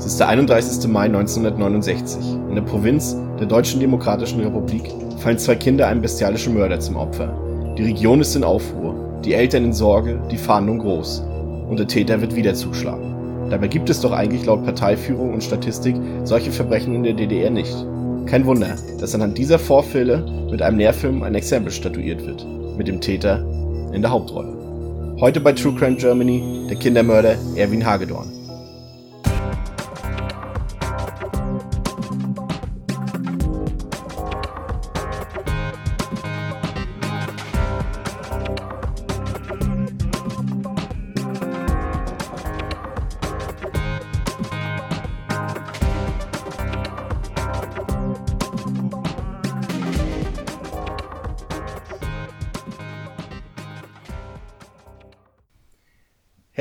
Es ist der 31. Mai 1969. In der Provinz der Deutschen Demokratischen Republik fallen zwei Kinder einem bestialischen Mörder zum Opfer. Die Region ist in Aufruhr, die Eltern in Sorge, die Fahndung groß. Und der Täter wird wieder zuschlagen. Dabei gibt es doch eigentlich laut Parteiführung und Statistik solche Verbrechen in der DDR nicht. Kein Wunder, dass anhand dieser Vorfälle mit einem Lehrfilm ein Exempel statuiert wird. Mit dem Täter in der Hauptrolle. Heute bei True Crime Germany der Kindermörder Erwin Hagedorn.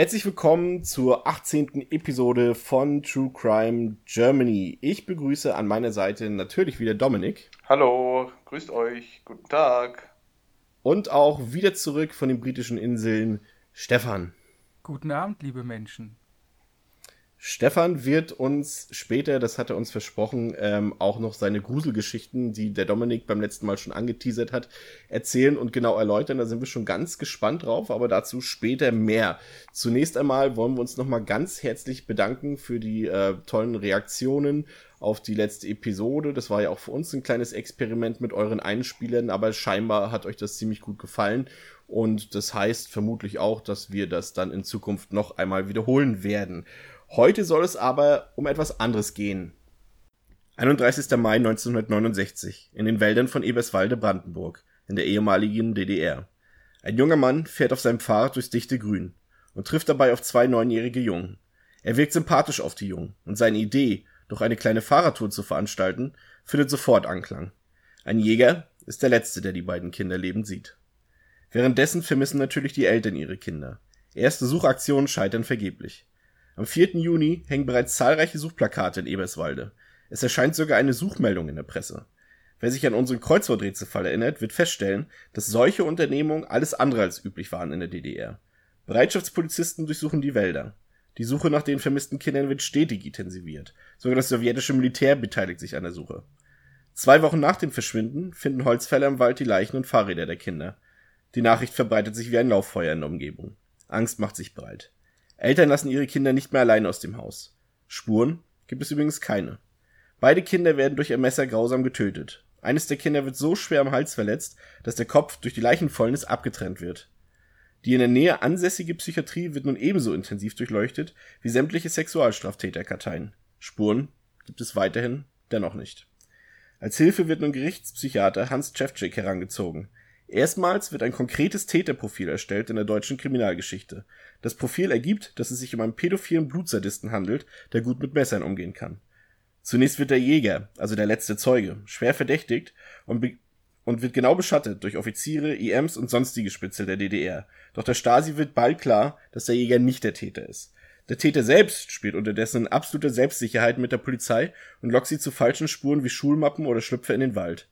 Herzlich willkommen zur 18. Episode von True Crime Germany. Ich begrüße an meiner Seite natürlich wieder Dominik. Hallo, grüßt euch, guten Tag. Und auch wieder zurück von den britischen Inseln Stefan. Guten Abend, liebe Menschen. Stefan wird uns später, das hat er uns versprochen, ähm, auch noch seine Gruselgeschichten, die der Dominik beim letzten Mal schon angeteasert hat, erzählen und genau erläutern. Da sind wir schon ganz gespannt drauf, aber dazu später mehr. Zunächst einmal wollen wir uns nochmal ganz herzlich bedanken für die äh, tollen Reaktionen auf die letzte Episode. Das war ja auch für uns ein kleines Experiment mit euren Einspielern, aber scheinbar hat euch das ziemlich gut gefallen. Und das heißt vermutlich auch, dass wir das dann in Zukunft noch einmal wiederholen werden. Heute soll es aber um etwas anderes gehen. 31. Mai 1969 in den Wäldern von Eberswalde, Brandenburg, in der ehemaligen DDR. Ein junger Mann fährt auf seinem Fahrrad durchs dichte Grün und trifft dabei auf zwei neunjährige Jungen. Er wirkt sympathisch auf die Jungen und seine Idee, doch eine kleine Fahrradtour zu veranstalten, findet sofort Anklang. Ein Jäger ist der Letzte, der die beiden Kinder lebend sieht. Währenddessen vermissen natürlich die Eltern ihre Kinder. Erste Suchaktionen scheitern vergeblich. Am 4. Juni hängen bereits zahlreiche Suchplakate in Eberswalde. Es erscheint sogar eine Suchmeldung in der Presse. Wer sich an unseren Kreuzworträtselfall erinnert, wird feststellen, dass solche Unternehmungen alles andere als üblich waren in der DDR. Bereitschaftspolizisten durchsuchen die Wälder. Die Suche nach den vermissten Kindern wird stetig intensiviert. Sogar das sowjetische Militär beteiligt sich an der Suche. Zwei Wochen nach dem Verschwinden finden Holzfäller im Wald die Leichen und Fahrräder der Kinder. Die Nachricht verbreitet sich wie ein Lauffeuer in der Umgebung. Angst macht sich breit. Eltern lassen ihre Kinder nicht mehr allein aus dem Haus. Spuren gibt es übrigens keine. Beide Kinder werden durch ihr Messer grausam getötet. Eines der Kinder wird so schwer am Hals verletzt, dass der Kopf durch die Leichenfäulnis abgetrennt wird. Die in der Nähe ansässige Psychiatrie wird nun ebenso intensiv durchleuchtet wie sämtliche Sexualstraftäterkarteien. Spuren gibt es weiterhin dennoch nicht. Als Hilfe wird nun Gerichtspsychiater Hans Cevcik herangezogen. Erstmals wird ein konkretes Täterprofil erstellt in der deutschen Kriminalgeschichte. Das Profil ergibt, dass es sich um einen pädophilen Blutsadisten handelt, der gut mit Messern umgehen kann. Zunächst wird der Jäger, also der letzte Zeuge, schwer verdächtigt und, und wird genau beschattet durch Offiziere, IMs und sonstige Spitzel der DDR. Doch der Stasi wird bald klar, dass der Jäger nicht der Täter ist. Der Täter selbst spielt unterdessen in absoluter Selbstsicherheit mit der Polizei und lockt sie zu falschen Spuren wie Schulmappen oder Schlüpfer in den Wald.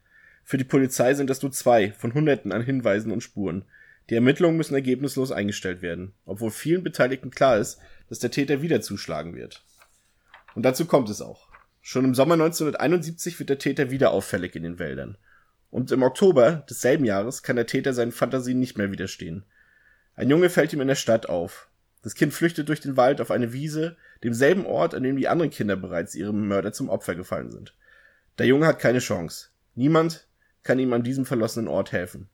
Für die Polizei sind das nur zwei von Hunderten an Hinweisen und Spuren. Die Ermittlungen müssen ergebnislos eingestellt werden, obwohl vielen Beteiligten klar ist, dass der Täter wieder zuschlagen wird. Und dazu kommt es auch. Schon im Sommer 1971 wird der Täter wieder auffällig in den Wäldern. Und im Oktober desselben Jahres kann der Täter seinen Fantasien nicht mehr widerstehen. Ein Junge fällt ihm in der Stadt auf. Das Kind flüchtet durch den Wald auf eine Wiese, demselben Ort, an dem die anderen Kinder bereits ihrem Mörder zum Opfer gefallen sind. Der Junge hat keine Chance. Niemand, kann ihm an diesem verlassenen Ort helfen.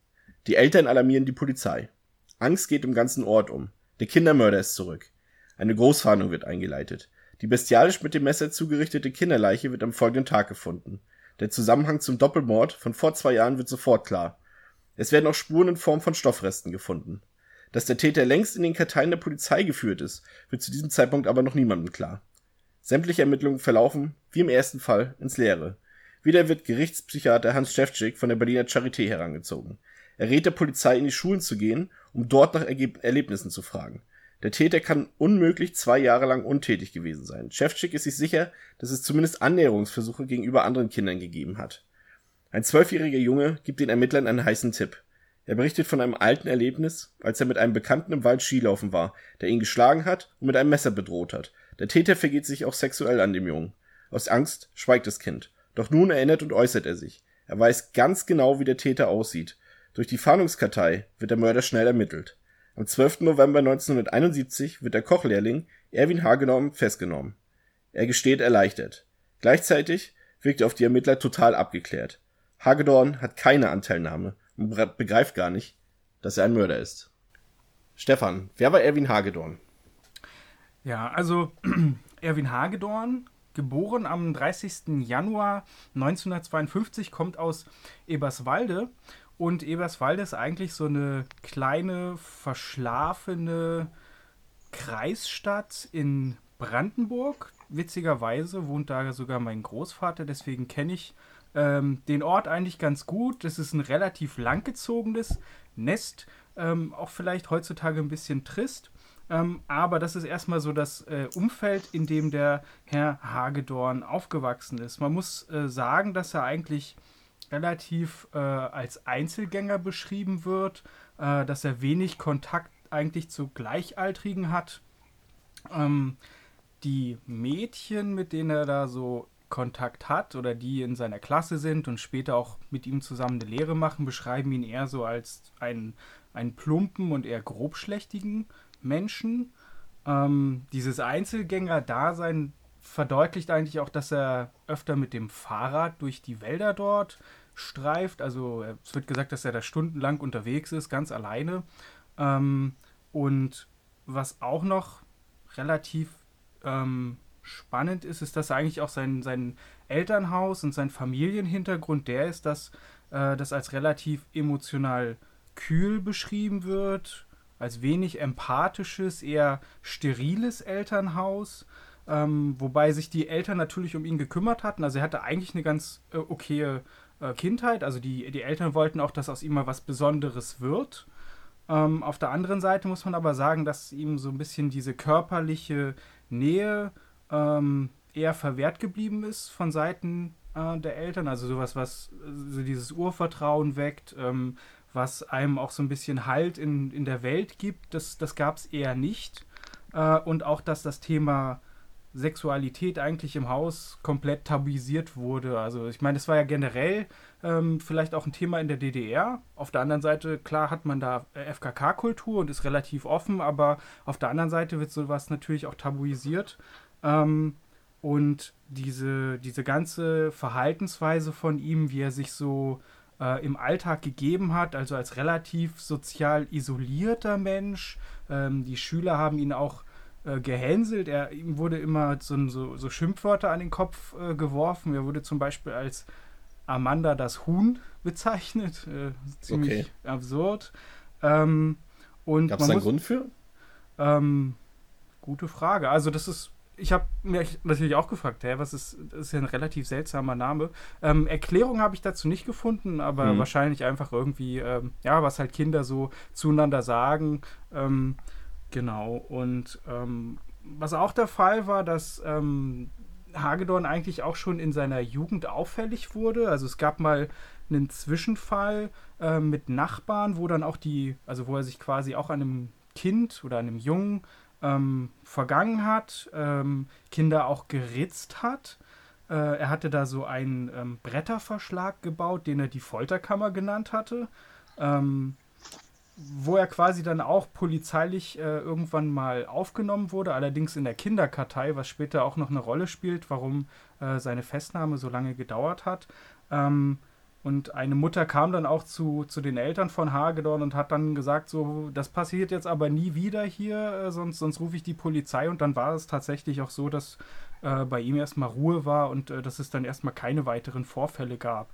Die Eltern alarmieren die Polizei. Angst geht im ganzen Ort um. Der Kindermörder ist zurück. Eine Großfahndung wird eingeleitet. Die bestialisch mit dem Messer zugerichtete Kinderleiche wird am folgenden Tag gefunden. Der Zusammenhang zum Doppelmord von vor zwei Jahren wird sofort klar. Es werden auch Spuren in Form von Stoffresten gefunden. Dass der Täter längst in den Karteien der Polizei geführt ist, wird zu diesem Zeitpunkt aber noch niemandem klar. Sämtliche Ermittlungen verlaufen, wie im ersten Fall, ins Leere. Wieder wird Gerichtspsychiater Hans Schäfczyk von der Berliner Charité herangezogen. Er rät der Polizei, in die Schulen zu gehen, um dort nach Ergeb Erlebnissen zu fragen. Der Täter kann unmöglich zwei Jahre lang untätig gewesen sein. Schäfczyk ist sich sicher, dass es zumindest Annäherungsversuche gegenüber anderen Kindern gegeben hat. Ein zwölfjähriger Junge gibt den Ermittlern einen heißen Tipp. Er berichtet von einem alten Erlebnis, als er mit einem Bekannten im Wald Skilaufen war, der ihn geschlagen hat und mit einem Messer bedroht hat. Der Täter vergeht sich auch sexuell an dem Jungen. Aus Angst schweigt das Kind. Doch nun erinnert und äußert er sich. Er weiß ganz genau, wie der Täter aussieht. Durch die Fahndungskartei wird der Mörder schnell ermittelt. Am 12. November 1971 wird der Kochlehrling Erwin Hagedorn festgenommen. Er gesteht erleichtert. Gleichzeitig wirkt er auf die Ermittler total abgeklärt. Hagedorn hat keine Anteilnahme und begreift gar nicht, dass er ein Mörder ist. Stefan, wer war Erwin Hagedorn? Ja, also Erwin Hagedorn, geboren am 30. Januar 1952, kommt aus Eberswalde. Und Eberswalde ist eigentlich so eine kleine, verschlafene Kreisstadt in Brandenburg. Witzigerweise wohnt da sogar mein Großvater, deswegen kenne ich ähm, den Ort eigentlich ganz gut. Es ist ein relativ langgezogenes Nest, ähm, auch vielleicht heutzutage ein bisschen trist. Ähm, aber das ist erstmal so das äh, Umfeld, in dem der Herr Hagedorn aufgewachsen ist. Man muss äh, sagen, dass er eigentlich relativ äh, als Einzelgänger beschrieben wird, äh, dass er wenig Kontakt eigentlich zu Gleichaltrigen hat. Ähm, die Mädchen, mit denen er da so Kontakt hat oder die in seiner Klasse sind und später auch mit ihm zusammen eine Lehre machen, beschreiben ihn eher so als einen, einen plumpen und eher grobschlächtigen Menschen. Ähm, dieses Einzelgänger-Dasein verdeutlicht eigentlich auch, dass er öfter mit dem Fahrrad durch die Wälder dort streift. Also es wird gesagt, dass er da stundenlang unterwegs ist, ganz alleine. Ähm, und was auch noch relativ ähm, spannend ist, ist, dass eigentlich auch sein, sein Elternhaus und sein Familienhintergrund der ist, dass äh, das als relativ emotional kühl beschrieben wird, als wenig empathisches, eher steriles Elternhaus. Ähm, wobei sich die Eltern natürlich um ihn gekümmert hatten. Also er hatte eigentlich eine ganz äh, okaye äh, Kindheit. Also die, die Eltern wollten auch, dass aus ihm mal was Besonderes wird. Ähm, auf der anderen Seite muss man aber sagen, dass ihm so ein bisschen diese körperliche Nähe ähm, eher verwehrt geblieben ist von Seiten äh, der Eltern. Also sowas, was so dieses Urvertrauen weckt, ähm, was einem auch so ein bisschen Halt in, in der Welt gibt, das, das gab es eher nicht. Äh, und auch, dass das Thema Sexualität eigentlich im Haus komplett tabuisiert wurde. Also ich meine, es war ja generell ähm, vielleicht auch ein Thema in der DDR. Auf der anderen Seite, klar hat man da FKK-Kultur und ist relativ offen, aber auf der anderen Seite wird sowas natürlich auch tabuisiert. Ähm, und diese, diese ganze Verhaltensweise von ihm, wie er sich so äh, im Alltag gegeben hat, also als relativ sozial isolierter Mensch. Ähm, die Schüler haben ihn auch äh, gehänselt. Er, ihm wurde immer so, so, so Schimpfwörter an den Kopf äh, geworfen. Er wurde zum Beispiel als Amanda das Huhn bezeichnet. Äh, ziemlich okay. absurd. Ähm, Gab es einen Grund für? Ähm, gute Frage. Also das ist, ich habe mir natürlich auch gefragt, hä, was ist, das ist ja ein relativ seltsamer Name. Ähm, Erklärung habe ich dazu nicht gefunden, aber hm. wahrscheinlich einfach irgendwie, ähm, ja, was halt Kinder so zueinander sagen. Ähm, Genau, und ähm, was auch der Fall war, dass ähm, Hagedorn eigentlich auch schon in seiner Jugend auffällig wurde. Also es gab mal einen Zwischenfall äh, mit Nachbarn, wo dann auch die, also wo er sich quasi auch an einem Kind oder einem Jungen ähm, vergangen hat, ähm, Kinder auch geritzt hat. Äh, er hatte da so einen ähm, Bretterverschlag gebaut, den er die Folterkammer genannt hatte. Ähm, wo er quasi dann auch polizeilich äh, irgendwann mal aufgenommen wurde, allerdings in der Kinderkartei, was später auch noch eine Rolle spielt, warum äh, seine Festnahme so lange gedauert hat. Und eine Mutter kam dann auch zu, zu den Eltern von Hagedorn und hat dann gesagt, so, das passiert jetzt aber nie wieder hier, äh, sonst, sonst rufe ich die Polizei. Und dann war es tatsächlich auch so, dass äh, bei ihm erstmal Ruhe war und äh, dass es dann erstmal keine weiteren Vorfälle gab.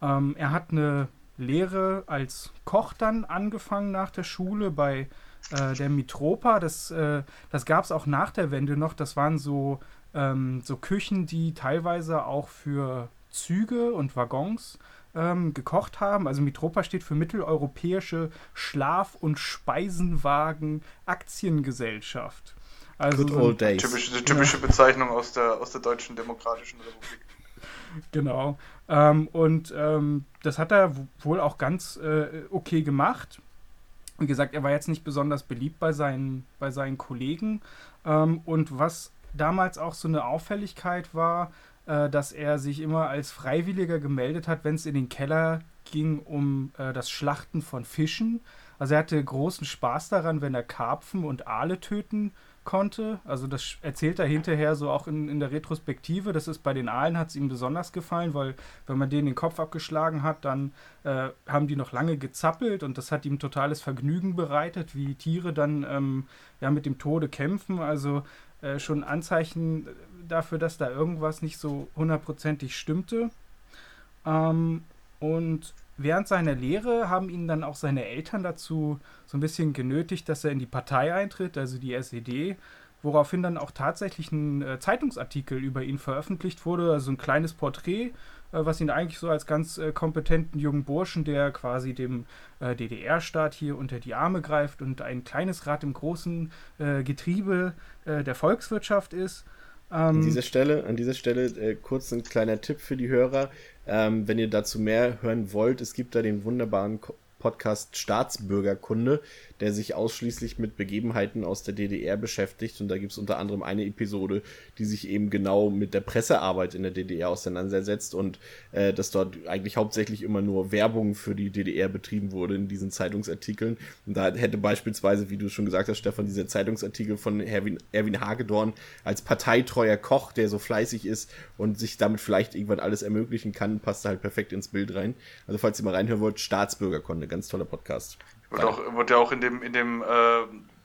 Ähm, er hat eine Lehre als Koch dann angefangen nach der Schule bei äh, der Mitropa. Das, äh, das gab es auch nach der Wende noch. Das waren so, ähm, so Küchen, die teilweise auch für Züge und Waggons ähm, gekocht haben. Also Mitropa steht für Mitteleuropäische Schlaf- und Speisenwagen Aktiengesellschaft. Also Good old days. Typische, typische ja. Bezeichnung aus der, aus der Deutschen Demokratischen Republik. Genau. Ähm, und ähm, das hat er wohl auch ganz äh, okay gemacht. Wie gesagt, er war jetzt nicht besonders beliebt bei seinen, bei seinen Kollegen. Ähm, und was damals auch so eine Auffälligkeit war, äh, dass er sich immer als Freiwilliger gemeldet hat, wenn es in den Keller ging um äh, das Schlachten von Fischen. Also er hatte großen Spaß daran, wenn er Karpfen und Aale töten konnte. Also das erzählt er hinterher so auch in, in der Retrospektive. Das ist bei den Aalen hat es ihm besonders gefallen, weil wenn man denen den Kopf abgeschlagen hat, dann äh, haben die noch lange gezappelt und das hat ihm totales Vergnügen bereitet, wie Tiere dann ähm, ja mit dem Tode kämpfen. Also äh, schon Anzeichen dafür, dass da irgendwas nicht so hundertprozentig stimmte. Ähm, und während seiner Lehre haben ihn dann auch seine Eltern dazu so ein bisschen genötigt, dass er in die Partei eintritt, also die SED, woraufhin dann auch tatsächlich ein äh, Zeitungsartikel über ihn veröffentlicht wurde, also ein kleines Porträt, äh, was ihn eigentlich so als ganz äh, kompetenten jungen Burschen, der quasi dem äh, DDR-Staat hier unter die Arme greift und ein kleines Rad im großen äh, Getriebe äh, der Volkswirtschaft ist. Ähm, an dieser Stelle, an dieser Stelle kurz ein kleiner Tipp für die Hörer. Ähm, wenn ihr dazu mehr hören wollt, es gibt da den wunderbaren Podcast Staatsbürgerkunde, der sich ausschließlich mit Begebenheiten aus der DDR beschäftigt. Und da gibt es unter anderem eine Episode, die sich eben genau mit der Pressearbeit in der DDR auseinandersetzt und äh, dass dort eigentlich hauptsächlich immer nur Werbung für die DDR betrieben wurde in diesen Zeitungsartikeln. Und da hätte beispielsweise, wie du schon gesagt hast, Stefan, dieser Zeitungsartikel von Erwin, Erwin Hagedorn als parteitreuer Koch, der so fleißig ist und sich damit vielleicht irgendwann alles ermöglichen kann, passt halt perfekt ins Bild rein. Also falls ihr mal reinhören wollt, Staatsbürgerkunde, ganz toller Podcast. Wird, auch, wird ja auch in dem, in dem äh,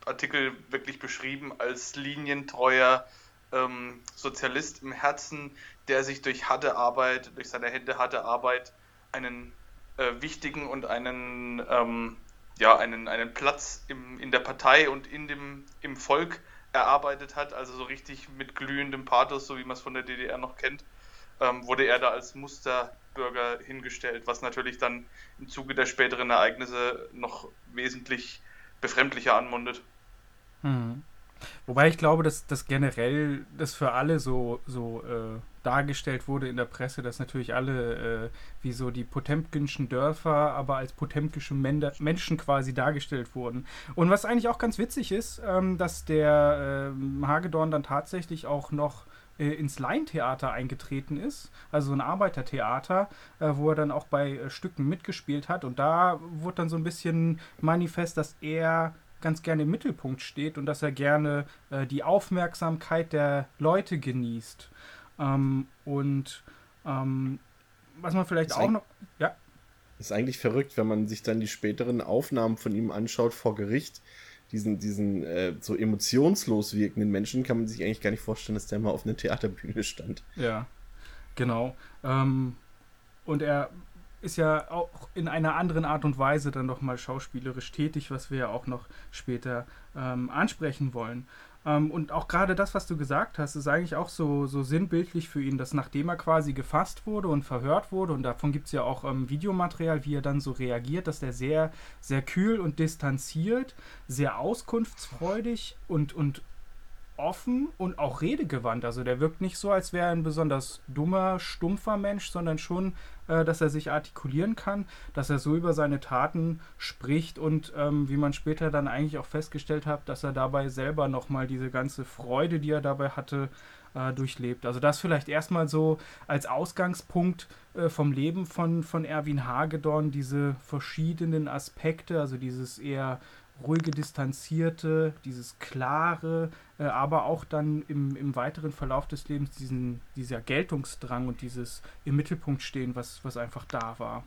Artikel wirklich beschrieben als linientreuer ähm, Sozialist im Herzen, der sich durch harte Arbeit, durch seine Hände harte Arbeit einen äh, wichtigen und einen, ähm, ja, einen, einen Platz im, in der Partei und in dem, im Volk erarbeitet hat, also so richtig mit glühendem Pathos, so wie man es von der DDR noch kennt, ähm, wurde er da als Muster Bürger hingestellt, was natürlich dann im Zuge der späteren Ereignisse noch wesentlich befremdlicher anmundet. Hm. Wobei ich glaube, dass das generell das für alle so, so äh, dargestellt wurde in der Presse, dass natürlich alle äh, wie so die potemkinschen Dörfer, aber als potemkische Menschen quasi dargestellt wurden. Und was eigentlich auch ganz witzig ist, ähm, dass der äh, Hagedorn dann tatsächlich auch noch äh, ins Laientheater eingetreten ist, also ein Arbeitertheater, äh, wo er dann auch bei äh, Stücken mitgespielt hat. Und da wurde dann so ein bisschen manifest, dass er ganz gerne im Mittelpunkt steht und dass er gerne äh, die Aufmerksamkeit der Leute genießt. Ähm, und ähm, was man vielleicht auch noch. Ja. Ist eigentlich verrückt, wenn man sich dann die späteren Aufnahmen von ihm anschaut vor Gericht diesen, diesen äh, so emotionslos wirkenden Menschen kann man sich eigentlich gar nicht vorstellen, dass der mal auf einer Theaterbühne stand. Ja, genau. Ähm, und er ist ja auch in einer anderen Art und Weise dann doch mal schauspielerisch tätig, was wir ja auch noch später ähm, ansprechen wollen. Ähm, und auch gerade das, was du gesagt hast, ist eigentlich auch so, so sinnbildlich für ihn, dass nachdem er quasi gefasst wurde und verhört wurde, und davon gibt es ja auch ähm, Videomaterial, wie er dann so reagiert, dass der sehr, sehr kühl und distanziert, sehr auskunftsfreudig und, und offen und auch redegewandt. Also der wirkt nicht so, als wäre er ein besonders dummer, stumpfer Mensch, sondern schon, äh, dass er sich artikulieren kann, dass er so über seine Taten spricht und ähm, wie man später dann eigentlich auch festgestellt hat, dass er dabei selber nochmal diese ganze Freude, die er dabei hatte, äh, durchlebt. Also das vielleicht erstmal so als Ausgangspunkt äh, vom Leben von, von Erwin Hagedorn, diese verschiedenen Aspekte, also dieses eher ruhige, distanzierte, dieses klare, äh, aber auch dann im, im weiteren Verlauf des Lebens diesen, dieser Geltungsdrang und dieses im Mittelpunkt stehen, was, was einfach da war.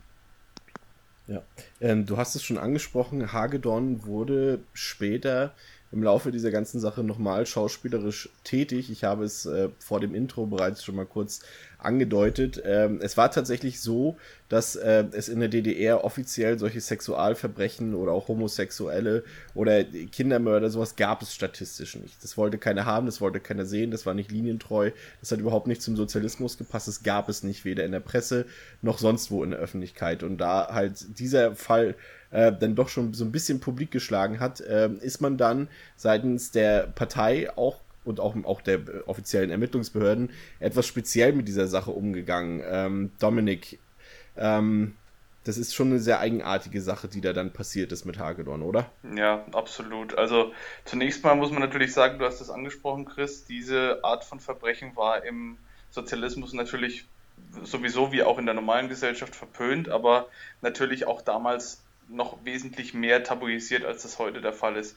Ja, ähm, du hast es schon angesprochen, Hagedorn wurde später im Laufe dieser ganzen Sache nochmal schauspielerisch tätig. Ich habe es äh, vor dem Intro bereits schon mal kurz angedeutet. Ähm, es war tatsächlich so, dass äh, es in der DDR offiziell solche Sexualverbrechen oder auch Homosexuelle oder Kindermörder, sowas gab es statistisch nicht. Das wollte keiner haben, das wollte keiner sehen, das war nicht linientreu, das hat überhaupt nicht zum Sozialismus gepasst, das gab es nicht, weder in der Presse noch sonst wo in der Öffentlichkeit. Und da halt dieser Fall äh, dann doch schon so ein bisschen publik geschlagen hat, äh, ist man dann seitens der Partei auch und auch, auch der offiziellen Ermittlungsbehörden etwas speziell mit dieser Sache umgegangen. Ähm, Dominik, ähm, das ist schon eine sehr eigenartige Sache, die da dann passiert ist mit Hagedorn, oder? Ja, absolut. Also zunächst mal muss man natürlich sagen, du hast es angesprochen, Chris, diese Art von Verbrechen war im Sozialismus natürlich sowieso wie auch in der normalen Gesellschaft verpönt, aber natürlich auch damals noch wesentlich mehr tabuisiert, als das heute der Fall ist.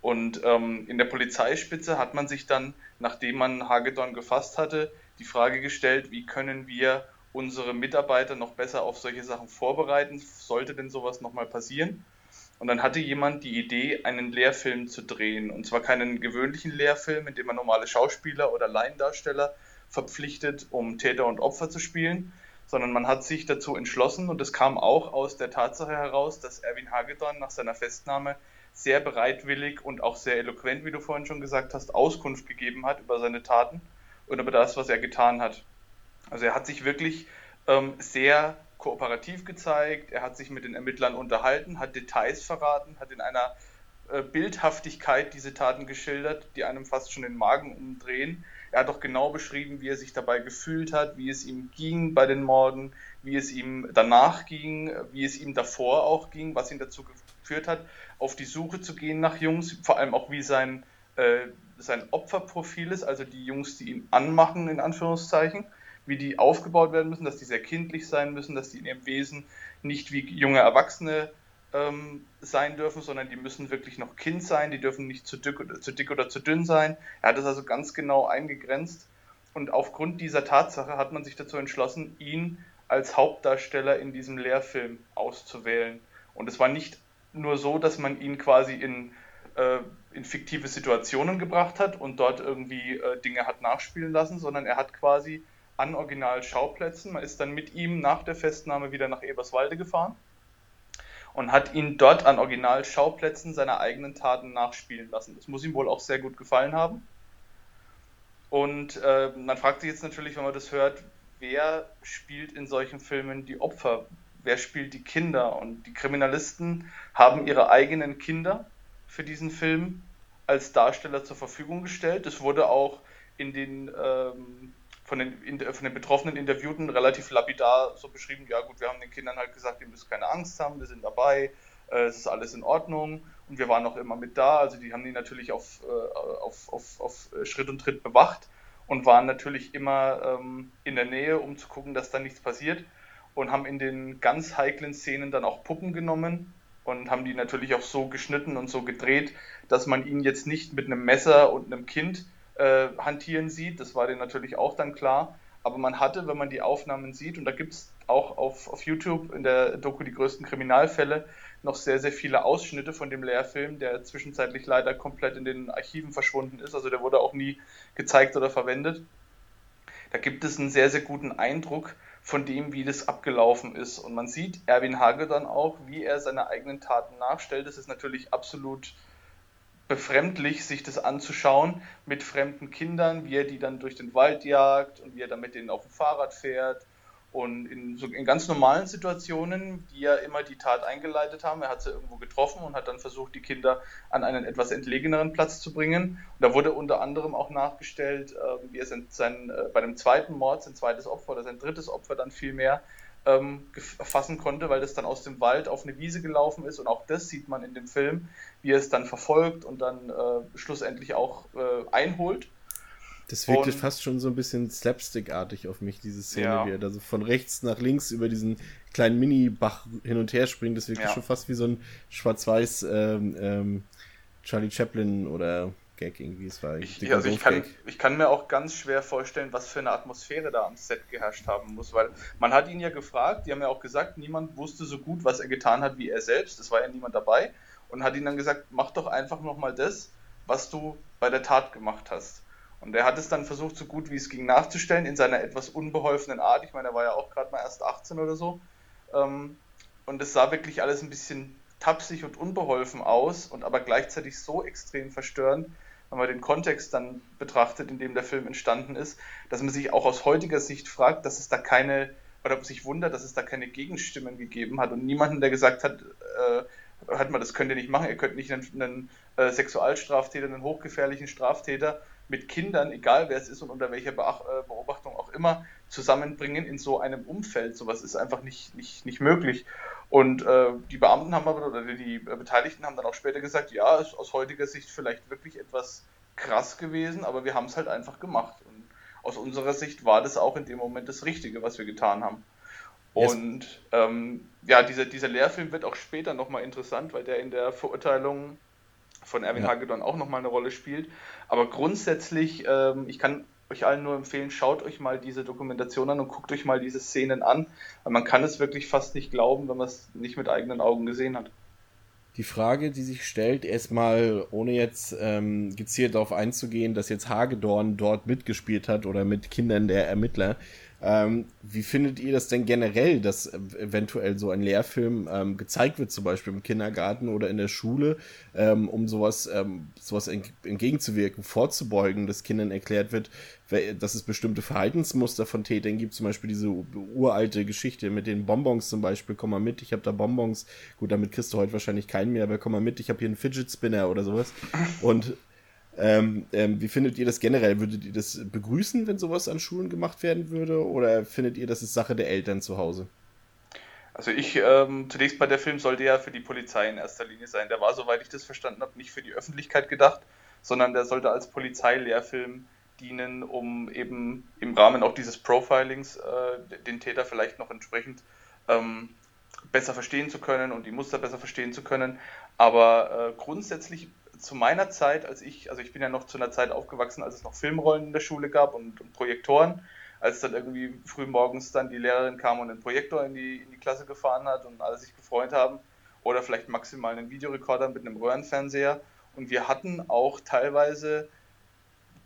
Und ähm, in der Polizeispitze hat man sich dann, nachdem man Hagedorn gefasst hatte, die Frage gestellt, wie können wir unsere Mitarbeiter noch besser auf solche Sachen vorbereiten, sollte denn sowas nochmal passieren. Und dann hatte jemand die Idee, einen Lehrfilm zu drehen. Und zwar keinen gewöhnlichen Lehrfilm, in dem man normale Schauspieler oder Laiendarsteller verpflichtet, um Täter und Opfer zu spielen, sondern man hat sich dazu entschlossen, und das kam auch aus der Tatsache heraus, dass Erwin Hagedorn nach seiner Festnahme sehr bereitwillig und auch sehr eloquent, wie du vorhin schon gesagt hast, Auskunft gegeben hat über seine Taten und über das, was er getan hat. Also er hat sich wirklich ähm, sehr kooperativ gezeigt, er hat sich mit den Ermittlern unterhalten, hat Details verraten, hat in einer äh, Bildhaftigkeit diese Taten geschildert, die einem fast schon den Magen umdrehen. Er hat auch genau beschrieben, wie er sich dabei gefühlt hat, wie es ihm ging bei den Morden, wie es ihm danach ging, wie es ihm davor auch ging, was ihn dazu geführt hat, auf die Suche zu gehen nach Jungs, vor allem auch wie sein, äh, sein Opferprofil ist, also die Jungs, die ihn anmachen, in Anführungszeichen, wie die aufgebaut werden müssen, dass die sehr kindlich sein müssen, dass die in ihrem Wesen nicht wie junge Erwachsene ähm, sein dürfen, sondern die müssen wirklich noch Kind sein, die dürfen nicht zu dick, oder, zu dick oder zu dünn sein. Er hat es also ganz genau eingegrenzt und aufgrund dieser Tatsache hat man sich dazu entschlossen, ihn als Hauptdarsteller in diesem Lehrfilm auszuwählen. Und es war nicht nur so, dass man ihn quasi in, äh, in fiktive Situationen gebracht hat und dort irgendwie äh, Dinge hat nachspielen lassen, sondern er hat quasi an Original-Schauplätzen, man ist dann mit ihm nach der Festnahme wieder nach Eberswalde gefahren und hat ihn dort an Original-Schauplätzen seiner eigenen Taten nachspielen lassen. Das muss ihm wohl auch sehr gut gefallen haben. Und äh, man fragt sich jetzt natürlich, wenn man das hört, wer spielt in solchen Filmen die Opfer? Wer spielt die Kinder? Und die Kriminalisten haben ihre eigenen Kinder für diesen Film als Darsteller zur Verfügung gestellt. Es wurde auch in den ähm, von den, in, von den betroffenen Interviewten relativ lapidar so beschrieben, ja gut, wir haben den Kindern halt gesagt, ihr müsst keine Angst haben, wir sind dabei, äh, es ist alles in Ordnung und wir waren auch immer mit da, also die haben die natürlich auf, äh, auf, auf, auf Schritt und Tritt bewacht und waren natürlich immer ähm, in der Nähe, um zu gucken, dass da nichts passiert und haben in den ganz heiklen Szenen dann auch Puppen genommen und haben die natürlich auch so geschnitten und so gedreht, dass man ihn jetzt nicht mit einem Messer und einem Kind äh, hantieren sieht. Das war denen natürlich auch dann klar. Aber man hatte, wenn man die Aufnahmen sieht, und da gibt es auch auf, auf YouTube in der Doku die größten Kriminalfälle noch sehr, sehr viele Ausschnitte von dem Lehrfilm, der zwischenzeitlich leider komplett in den Archiven verschwunden ist. Also der wurde auch nie gezeigt oder verwendet. Da gibt es einen sehr, sehr guten Eindruck von dem, wie das abgelaufen ist. Und man sieht Erwin Hage dann auch, wie er seine eigenen Taten nachstellt. Das ist natürlich absolut befremdlich, sich das anzuschauen mit fremden Kindern, wie er die dann durch den Wald jagt und wie er dann mit denen auf dem Fahrrad fährt. Und in, so in ganz normalen Situationen, die ja immer die Tat eingeleitet haben, er hat sie irgendwo getroffen und hat dann versucht, die Kinder an einen etwas entlegeneren Platz zu bringen. Und da wurde unter anderem auch nachgestellt, äh, wie er sein, sein, äh, bei dem zweiten Mord, sein zweites Opfer oder sein drittes Opfer dann vielmehr ähm, fassen konnte, weil das dann aus dem Wald auf eine Wiese gelaufen ist und auch das sieht man in dem Film, wie er es dann verfolgt und dann äh, schlussendlich auch äh, einholt. Das wirkte und, fast schon so ein bisschen Slapstick-artig auf mich, diese Szene, ja. wie er da so von rechts nach links über diesen kleinen Mini-Bach hin und her springt. Das wirkte ja. schon fast wie so ein schwarz-weiß ähm, ähm, Charlie Chaplin oder Gag irgendwie. Es war ich, also ich, kann, ich kann mir auch ganz schwer vorstellen, was für eine Atmosphäre da am Set geherrscht haben muss, weil man hat ihn ja gefragt, die haben ja auch gesagt, niemand wusste so gut, was er getan hat wie er selbst, es war ja niemand dabei und hat ihn dann gesagt, mach doch einfach nochmal das, was du bei der Tat gemacht hast. Und er hat es dann versucht, so gut wie es ging nachzustellen, in seiner etwas unbeholfenen Art. Ich meine, er war ja auch gerade mal erst 18 oder so. Ähm, und es sah wirklich alles ein bisschen tapsig und unbeholfen aus und aber gleichzeitig so extrem verstörend, wenn man den Kontext dann betrachtet, in dem der Film entstanden ist, dass man sich auch aus heutiger Sicht fragt, dass es da keine, oder sich wundert, dass es da keine Gegenstimmen gegeben hat und niemanden, der gesagt hat, äh, hat man, das könnt ihr nicht machen, ihr könnt nicht einen, einen äh, Sexualstraftäter, einen hochgefährlichen Straftäter mit Kindern, egal wer es ist und unter welcher Beach, äh, Beobachtung auch immer, zusammenbringen in so einem Umfeld. Sowas ist einfach nicht, nicht, nicht möglich. Und äh, die Beamten haben aber, oder die Beteiligten haben dann auch später gesagt, ja, ist aus heutiger Sicht vielleicht wirklich etwas krass gewesen, aber wir haben es halt einfach gemacht. Und aus unserer Sicht war das auch in dem Moment das Richtige, was wir getan haben. Und ähm, ja, dieser, dieser Lehrfilm wird auch später nochmal interessant, weil der in der Verurteilung von Erwin ja. Hagedorn auch nochmal eine Rolle spielt. Aber grundsätzlich, ähm, ich kann euch allen nur empfehlen, schaut euch mal diese Dokumentation an und guckt euch mal diese Szenen an, weil man kann es wirklich fast nicht glauben, wenn man es nicht mit eigenen Augen gesehen hat. Die Frage, die sich stellt, erstmal, ohne jetzt ähm, gezielt darauf einzugehen, dass jetzt Hagedorn dort mitgespielt hat oder mit Kindern der Ermittler, ähm, wie findet ihr das denn generell, dass eventuell so ein Lehrfilm ähm, gezeigt wird, zum Beispiel im Kindergarten oder in der Schule, ähm, um sowas, ähm, sowas entgegenzuwirken, vorzubeugen, dass Kindern erklärt wird, dass es bestimmte Verhaltensmuster von Tätern gibt, zum Beispiel diese uralte Geschichte mit den Bonbons zum Beispiel, komm mal mit, ich habe da Bonbons, gut, damit kriegst du heute wahrscheinlich keinen mehr, aber komm mal mit, ich habe hier einen Fidget Spinner oder sowas. Und ähm, ähm, wie findet ihr das generell? Würdet ihr das begrüßen, wenn sowas an Schulen gemacht werden würde? Oder findet ihr, das ist Sache der Eltern zu Hause? Also ich, ähm, zunächst mal der Film sollte ja für die Polizei in erster Linie sein. Der war, soweit ich das verstanden habe, nicht für die Öffentlichkeit gedacht, sondern der sollte als Polizeilehrfilm dienen, um eben im Rahmen auch dieses Profilings äh, den Täter vielleicht noch entsprechend ähm, besser verstehen zu können und die Muster besser verstehen zu können. Aber äh, grundsätzlich zu meiner Zeit, als ich, also ich bin ja noch zu einer Zeit aufgewachsen, als es noch Filmrollen in der Schule gab und, und Projektoren, als dann irgendwie früh morgens dann die Lehrerin kam und einen Projektor in die, in die Klasse gefahren hat und alle sich gefreut haben. Oder vielleicht maximal einen Videorekorder mit einem Röhrenfernseher. Und wir hatten auch teilweise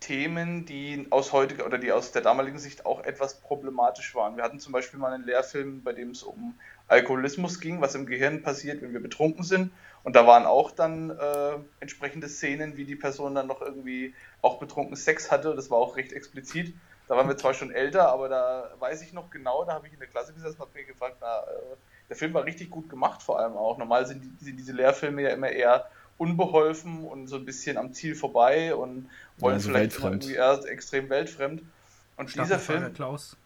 Themen, die aus heutiger oder die aus der damaligen Sicht auch etwas problematisch waren. Wir hatten zum Beispiel mal einen Lehrfilm, bei dem es um Alkoholismus ging, was im Gehirn passiert, wenn wir betrunken sind. Und da waren auch dann äh, entsprechende Szenen, wie die Person dann noch irgendwie auch betrunken Sex hatte. Das war auch recht explizit. Da waren wir zwar schon älter, aber da weiß ich noch genau, da habe ich in der Klasse gesessen und habe mir gefragt, na, äh, der Film war richtig gut gemacht vor allem auch. Normal sind, die, sind diese Lehrfilme ja immer eher unbeholfen und so ein bisschen am Ziel vorbei und wollen also vielleicht irgendwie eher extrem weltfremd. Und dieser Film. Klaus.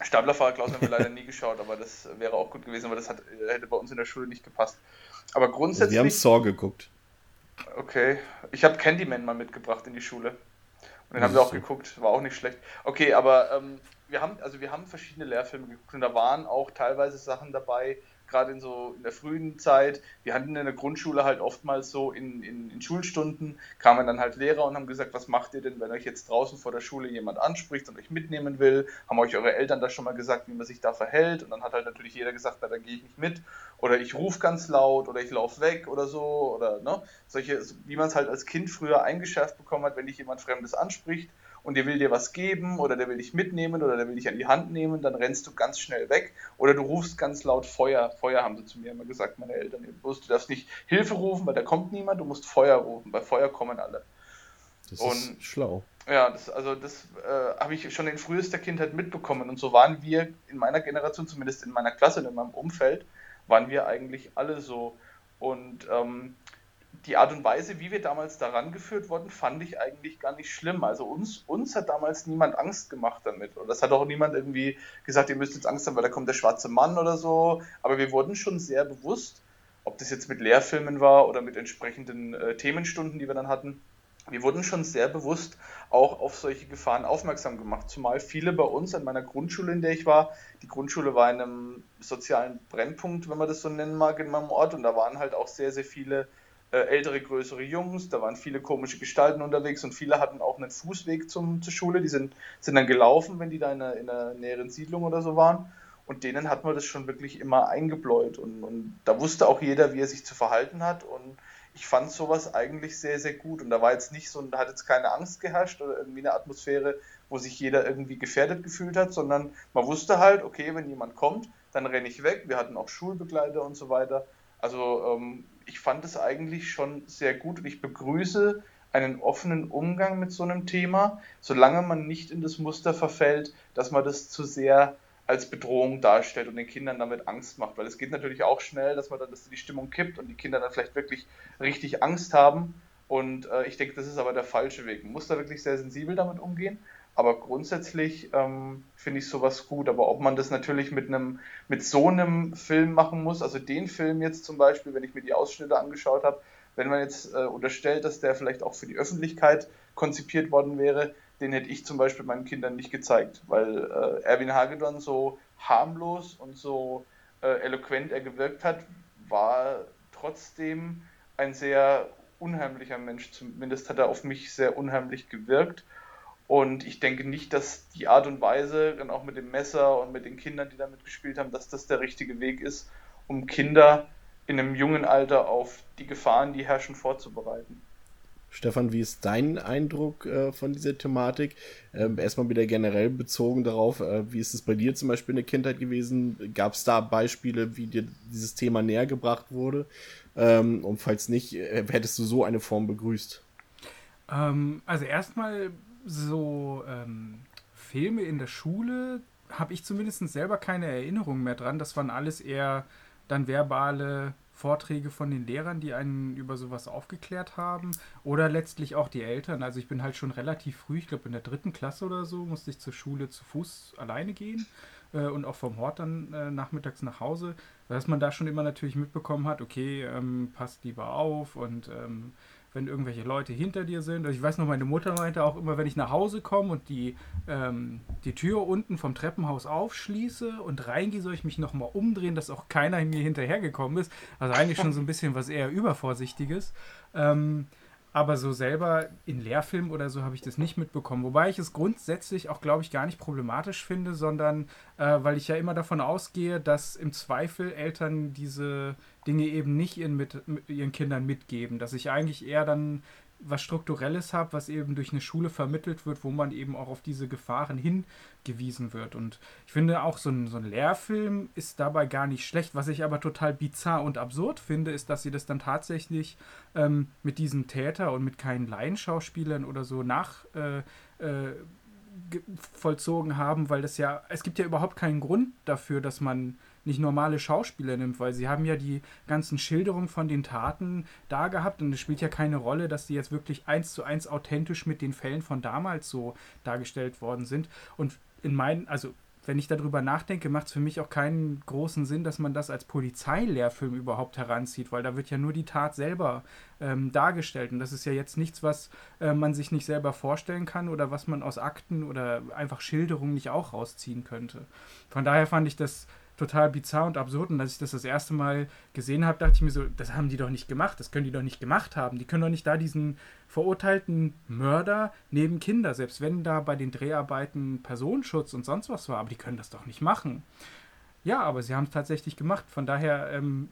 Staplerfahrer Klaus haben wir leider nie geschaut, aber das wäre auch gut gewesen, aber das hat, hätte bei uns in der Schule nicht gepasst. Aber grundsätzlich. Wir haben Saw geguckt. Okay. Ich habe Candyman mal mitgebracht in die Schule. Und den haben wir auch geguckt. War auch nicht schlecht. Okay, aber ähm, wir haben, also wir haben verschiedene Lehrfilme geguckt und da waren auch teilweise Sachen dabei, gerade in so in der frühen Zeit. Wir hatten in der Grundschule halt oftmals so in, in, in, Schulstunden kamen dann halt Lehrer und haben gesagt, was macht ihr denn, wenn euch jetzt draußen vor der Schule jemand anspricht und euch mitnehmen will? Haben euch eure Eltern da schon mal gesagt, wie man sich da verhält? Und dann hat halt natürlich jeder gesagt, na, dann gehe ich nicht mit. Oder ich rufe ganz laut oder ich laufe weg oder so. Oder ne? Solche, wie man es halt als Kind früher eingeschärft bekommen hat, wenn dich jemand Fremdes anspricht und der will dir was geben oder der will dich mitnehmen oder der will dich an die Hand nehmen, dann rennst du ganz schnell weg oder du rufst ganz laut Feuer. Feuer haben sie zu mir immer gesagt, meine Eltern. Du darfst nicht Hilfe rufen, weil da kommt niemand, du musst Feuer rufen, bei Feuer kommen alle. Das und, ist schlau. Ja, das, also das äh, habe ich schon in frühester Kindheit mitbekommen und so waren wir in meiner Generation, zumindest in meiner Klasse, in meinem Umfeld, waren wir eigentlich alle so. Und ähm, die Art und Weise, wie wir damals daran geführt wurden, fand ich eigentlich gar nicht schlimm. Also uns, uns hat damals niemand Angst gemacht damit. Und das hat auch niemand irgendwie gesagt, ihr müsst jetzt Angst haben, weil da kommt der schwarze Mann oder so. Aber wir wurden schon sehr bewusst, ob das jetzt mit Lehrfilmen war oder mit entsprechenden äh, Themenstunden, die wir dann hatten. Wir wurden schon sehr bewusst auch auf solche Gefahren aufmerksam gemacht. Zumal viele bei uns an meiner Grundschule, in der ich war, die Grundschule war in einem sozialen Brennpunkt, wenn man das so nennen mag, in meinem Ort. Und da waren halt auch sehr, sehr viele ältere, größere Jungs, da waren viele komische Gestalten unterwegs und viele hatten auch einen Fußweg zum, zur Schule, die sind, sind dann gelaufen, wenn die da in einer, in einer näheren Siedlung oder so waren. Und denen hat man das schon wirklich immer eingebläut. Und, und da wusste auch jeder, wie er sich zu verhalten hat. Und ich fand sowas eigentlich sehr, sehr gut. Und da war jetzt nicht so, da hat jetzt keine Angst geherrscht oder irgendwie eine Atmosphäre, wo sich jeder irgendwie gefährdet gefühlt hat, sondern man wusste halt, okay, wenn jemand kommt, dann renne ich weg. Wir hatten auch Schulbegleiter und so weiter. Also ähm, ich fand es eigentlich schon sehr gut und ich begrüße einen offenen Umgang mit so einem Thema, solange man nicht in das Muster verfällt, dass man das zu sehr als Bedrohung darstellt und den Kindern damit Angst macht. Weil es geht natürlich auch schnell, dass man dann dass die Stimmung kippt und die Kinder dann vielleicht wirklich richtig Angst haben. Und äh, ich denke, das ist aber der falsche Weg. Man muss da wirklich sehr sensibel damit umgehen. Aber grundsätzlich ähm, finde ich sowas gut. Aber ob man das natürlich mit einem, mit so einem Film machen muss, also den Film jetzt zum Beispiel, wenn ich mir die Ausschnitte angeschaut habe, wenn man jetzt äh, unterstellt, dass der vielleicht auch für die Öffentlichkeit konzipiert worden wäre, den hätte ich zum Beispiel meinen Kindern nicht gezeigt, weil äh, Erwin Hagedorn so harmlos und so äh, eloquent er gewirkt hat, war trotzdem ein sehr unheimlicher Mensch. Zumindest hat er auf mich sehr unheimlich gewirkt. Und ich denke nicht, dass die Art und Weise, dann auch mit dem Messer und mit den Kindern, die damit gespielt haben, dass das der richtige Weg ist, um Kinder in einem jungen Alter auf die Gefahren, die herrschen, vorzubereiten. Stefan, wie ist dein Eindruck äh, von dieser Thematik? Ähm, erstmal wieder generell bezogen darauf, äh, wie ist es bei dir zum Beispiel in der Kindheit gewesen? Gab es da Beispiele, wie dir dieses Thema näher gebracht wurde? Ähm, und falls nicht, äh, hättest du so eine Form begrüßt? Ähm, also erstmal so ähm, Filme in der Schule habe ich zumindest selber keine Erinnerung mehr dran. Das waren alles eher dann verbale Vorträge von den Lehrern, die einen über sowas aufgeklärt haben. Oder letztlich auch die Eltern. Also ich bin halt schon relativ früh, ich glaube in der dritten Klasse oder so, musste ich zur Schule zu Fuß alleine gehen äh, und auch vom Hort dann äh, nachmittags nach Hause. Dass man da schon immer natürlich mitbekommen hat, okay, ähm, passt lieber auf und ähm, wenn irgendwelche Leute hinter dir sind. Also ich weiß noch, meine Mutter meinte auch immer, wenn ich nach Hause komme und die, ähm, die Tür unten vom Treppenhaus aufschließe und reingehe, soll ich mich nochmal umdrehen, dass auch keiner mir hinterhergekommen ist. Also eigentlich schon so ein bisschen was eher Übervorsichtiges. Ähm, aber so selber in Lehrfilmen oder so habe ich das nicht mitbekommen. Wobei ich es grundsätzlich auch, glaube ich, gar nicht problematisch finde, sondern äh, weil ich ja immer davon ausgehe, dass im Zweifel Eltern diese Dinge eben nicht ihren, mit, ihren Kindern mitgeben. Dass ich eigentlich eher dann was Strukturelles habe, was eben durch eine Schule vermittelt wird, wo man eben auch auf diese Gefahren hingewiesen wird. Und ich finde auch so ein, so ein Lehrfilm ist dabei gar nicht schlecht. Was ich aber total bizarr und absurd finde, ist, dass sie das dann tatsächlich ähm, mit diesem Täter und mit keinen Laienschauspielern oder so nach äh, äh, vollzogen haben, weil das ja, es gibt ja überhaupt keinen Grund dafür, dass man nicht normale Schauspieler nimmt, weil sie haben ja die ganzen Schilderungen von den Taten da gehabt und es spielt ja keine Rolle, dass die jetzt wirklich eins zu eins authentisch mit den Fällen von damals so dargestellt worden sind. Und in meinen, also wenn ich darüber nachdenke, macht es für mich auch keinen großen Sinn, dass man das als Polizeilehrfilm überhaupt heranzieht, weil da wird ja nur die Tat selber ähm, dargestellt. Und das ist ja jetzt nichts, was äh, man sich nicht selber vorstellen kann oder was man aus Akten oder einfach Schilderungen nicht auch rausziehen könnte. Von daher fand ich das total bizarr und absurd. Und als ich das das erste Mal gesehen habe, dachte ich mir so, das haben die doch nicht gemacht, das können die doch nicht gemacht haben. Die können doch nicht da diesen verurteilten Mörder neben Kinder, selbst wenn da bei den Dreharbeiten Personenschutz und sonst was war, aber die können das doch nicht machen. Ja, aber sie haben es tatsächlich gemacht. Von daher ähm,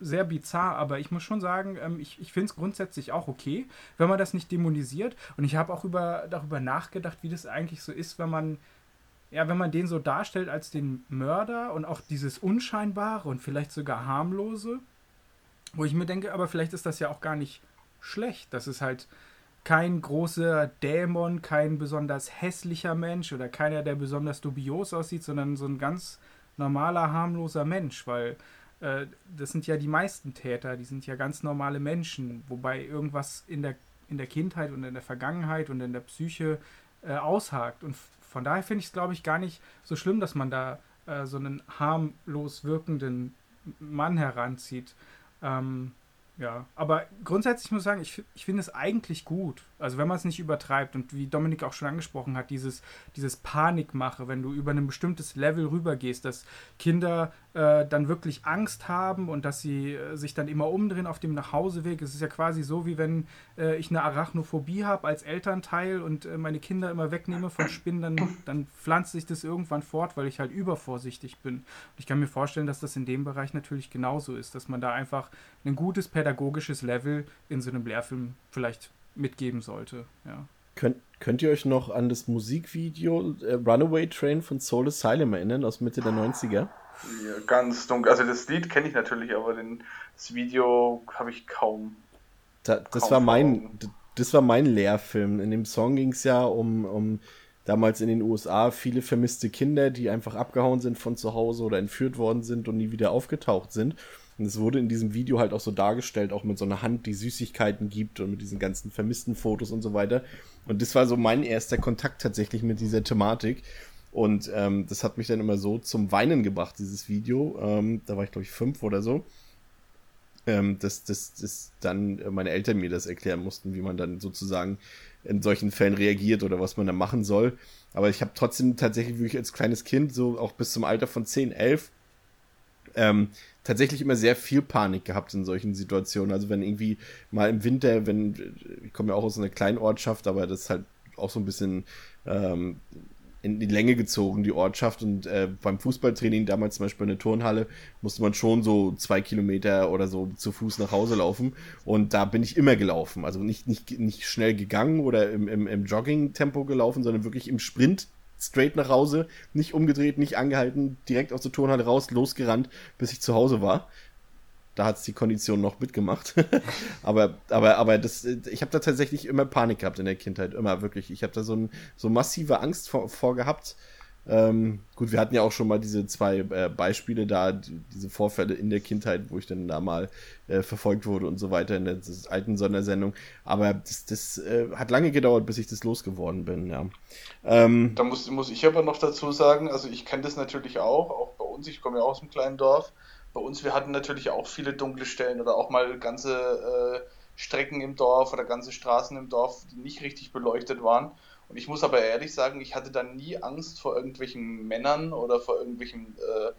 sehr bizarr, aber ich muss schon sagen, ähm, ich, ich finde es grundsätzlich auch okay, wenn man das nicht dämonisiert. Und ich habe auch über, darüber nachgedacht, wie das eigentlich so ist, wenn man ja, wenn man den so darstellt als den Mörder und auch dieses Unscheinbare und vielleicht sogar harmlose, wo ich mir denke, aber vielleicht ist das ja auch gar nicht schlecht. Das ist halt kein großer Dämon, kein besonders hässlicher Mensch oder keiner, der besonders dubios aussieht, sondern so ein ganz normaler, harmloser Mensch, weil äh, das sind ja die meisten Täter, die sind ja ganz normale Menschen, wobei irgendwas in der, in der Kindheit und in der Vergangenheit und in der Psyche äh, aushakt. Und von daher finde ich es, glaube ich, gar nicht so schlimm, dass man da äh, so einen harmlos wirkenden Mann heranzieht. Ähm, ja, aber grundsätzlich muss ich sagen, ich, ich finde es eigentlich gut. Also wenn man es nicht übertreibt und wie Dominik auch schon angesprochen hat, dieses, dieses Panikmache, wenn du über ein bestimmtes Level rübergehst, dass Kinder äh, dann wirklich Angst haben und dass sie äh, sich dann immer umdrehen auf dem Nachhauseweg. Es ist ja quasi so, wie wenn äh, ich eine Arachnophobie habe als Elternteil und äh, meine Kinder immer wegnehme von Spinnen, dann, dann pflanzt sich das irgendwann fort, weil ich halt übervorsichtig bin. Und ich kann mir vorstellen, dass das in dem Bereich natürlich genauso ist, dass man da einfach ein gutes pädagogisches Level in so einem Lehrfilm vielleicht mitgeben sollte. Ja. Könnt, könnt ihr euch noch an das Musikvideo äh, Runaway Train von Soul Asylum erinnern aus Mitte der 90er? Ja, ganz dunkel. Also das Lied kenne ich natürlich, aber den, das Video habe ich kaum. Da, das kaum war mein, das war mein Lehrfilm. In dem Song ging es ja um, um damals in den USA viele vermisste Kinder, die einfach abgehauen sind von zu Hause oder entführt worden sind und nie wieder aufgetaucht sind. Und es wurde in diesem Video halt auch so dargestellt, auch mit so einer Hand, die Süßigkeiten gibt und mit diesen ganzen vermissten Fotos und so weiter. Und das war so mein erster Kontakt tatsächlich mit dieser Thematik. Und ähm, das hat mich dann immer so zum Weinen gebracht, dieses Video. Ähm, da war ich, glaube ich, fünf oder so. Ähm, dass, dass, dass dann meine Eltern mir das erklären mussten, wie man dann sozusagen in solchen Fällen reagiert oder was man da machen soll. Aber ich habe trotzdem tatsächlich wirklich als kleines Kind, so auch bis zum Alter von 10, 11, ähm, tatsächlich immer sehr viel Panik gehabt in solchen Situationen. Also wenn irgendwie mal im Winter, wenn, ich komme ja auch aus einer kleinen Ortschaft, aber das ist halt auch so ein bisschen ähm, in die Länge gezogen, die Ortschaft. Und äh, beim Fußballtraining, damals zum Beispiel in der Turnhalle, musste man schon so zwei Kilometer oder so zu Fuß nach Hause laufen. Und da bin ich immer gelaufen. Also nicht, nicht, nicht schnell gegangen oder im, im, im Jogging-Tempo gelaufen, sondern wirklich im Sprint straight nach Hause, nicht umgedreht, nicht angehalten, direkt aus der Turnhalle raus, losgerannt, bis ich zu Hause war da hat es die Kondition noch mitgemacht. aber, aber, aber das, ich habe da tatsächlich immer Panik gehabt in der Kindheit, immer wirklich. Ich habe da so, ein, so massive Angst vor, vor gehabt. Ähm, gut, wir hatten ja auch schon mal diese zwei äh, Beispiele da, die, diese Vorfälle in der Kindheit, wo ich dann da mal äh, verfolgt wurde und so weiter in der alten Sondersendung. Aber das, das äh, hat lange gedauert, bis ich das losgeworden bin, ja. Ähm, da muss, muss ich aber noch dazu sagen, also ich kenne das natürlich auch, auch bei uns, ich komme ja aus einem kleinen Dorf bei uns, wir hatten natürlich auch viele dunkle Stellen oder auch mal ganze äh, Strecken im Dorf oder ganze Straßen im Dorf, die nicht richtig beleuchtet waren. Und ich muss aber ehrlich sagen, ich hatte dann nie Angst vor irgendwelchen Männern oder vor irgendwelchen, äh,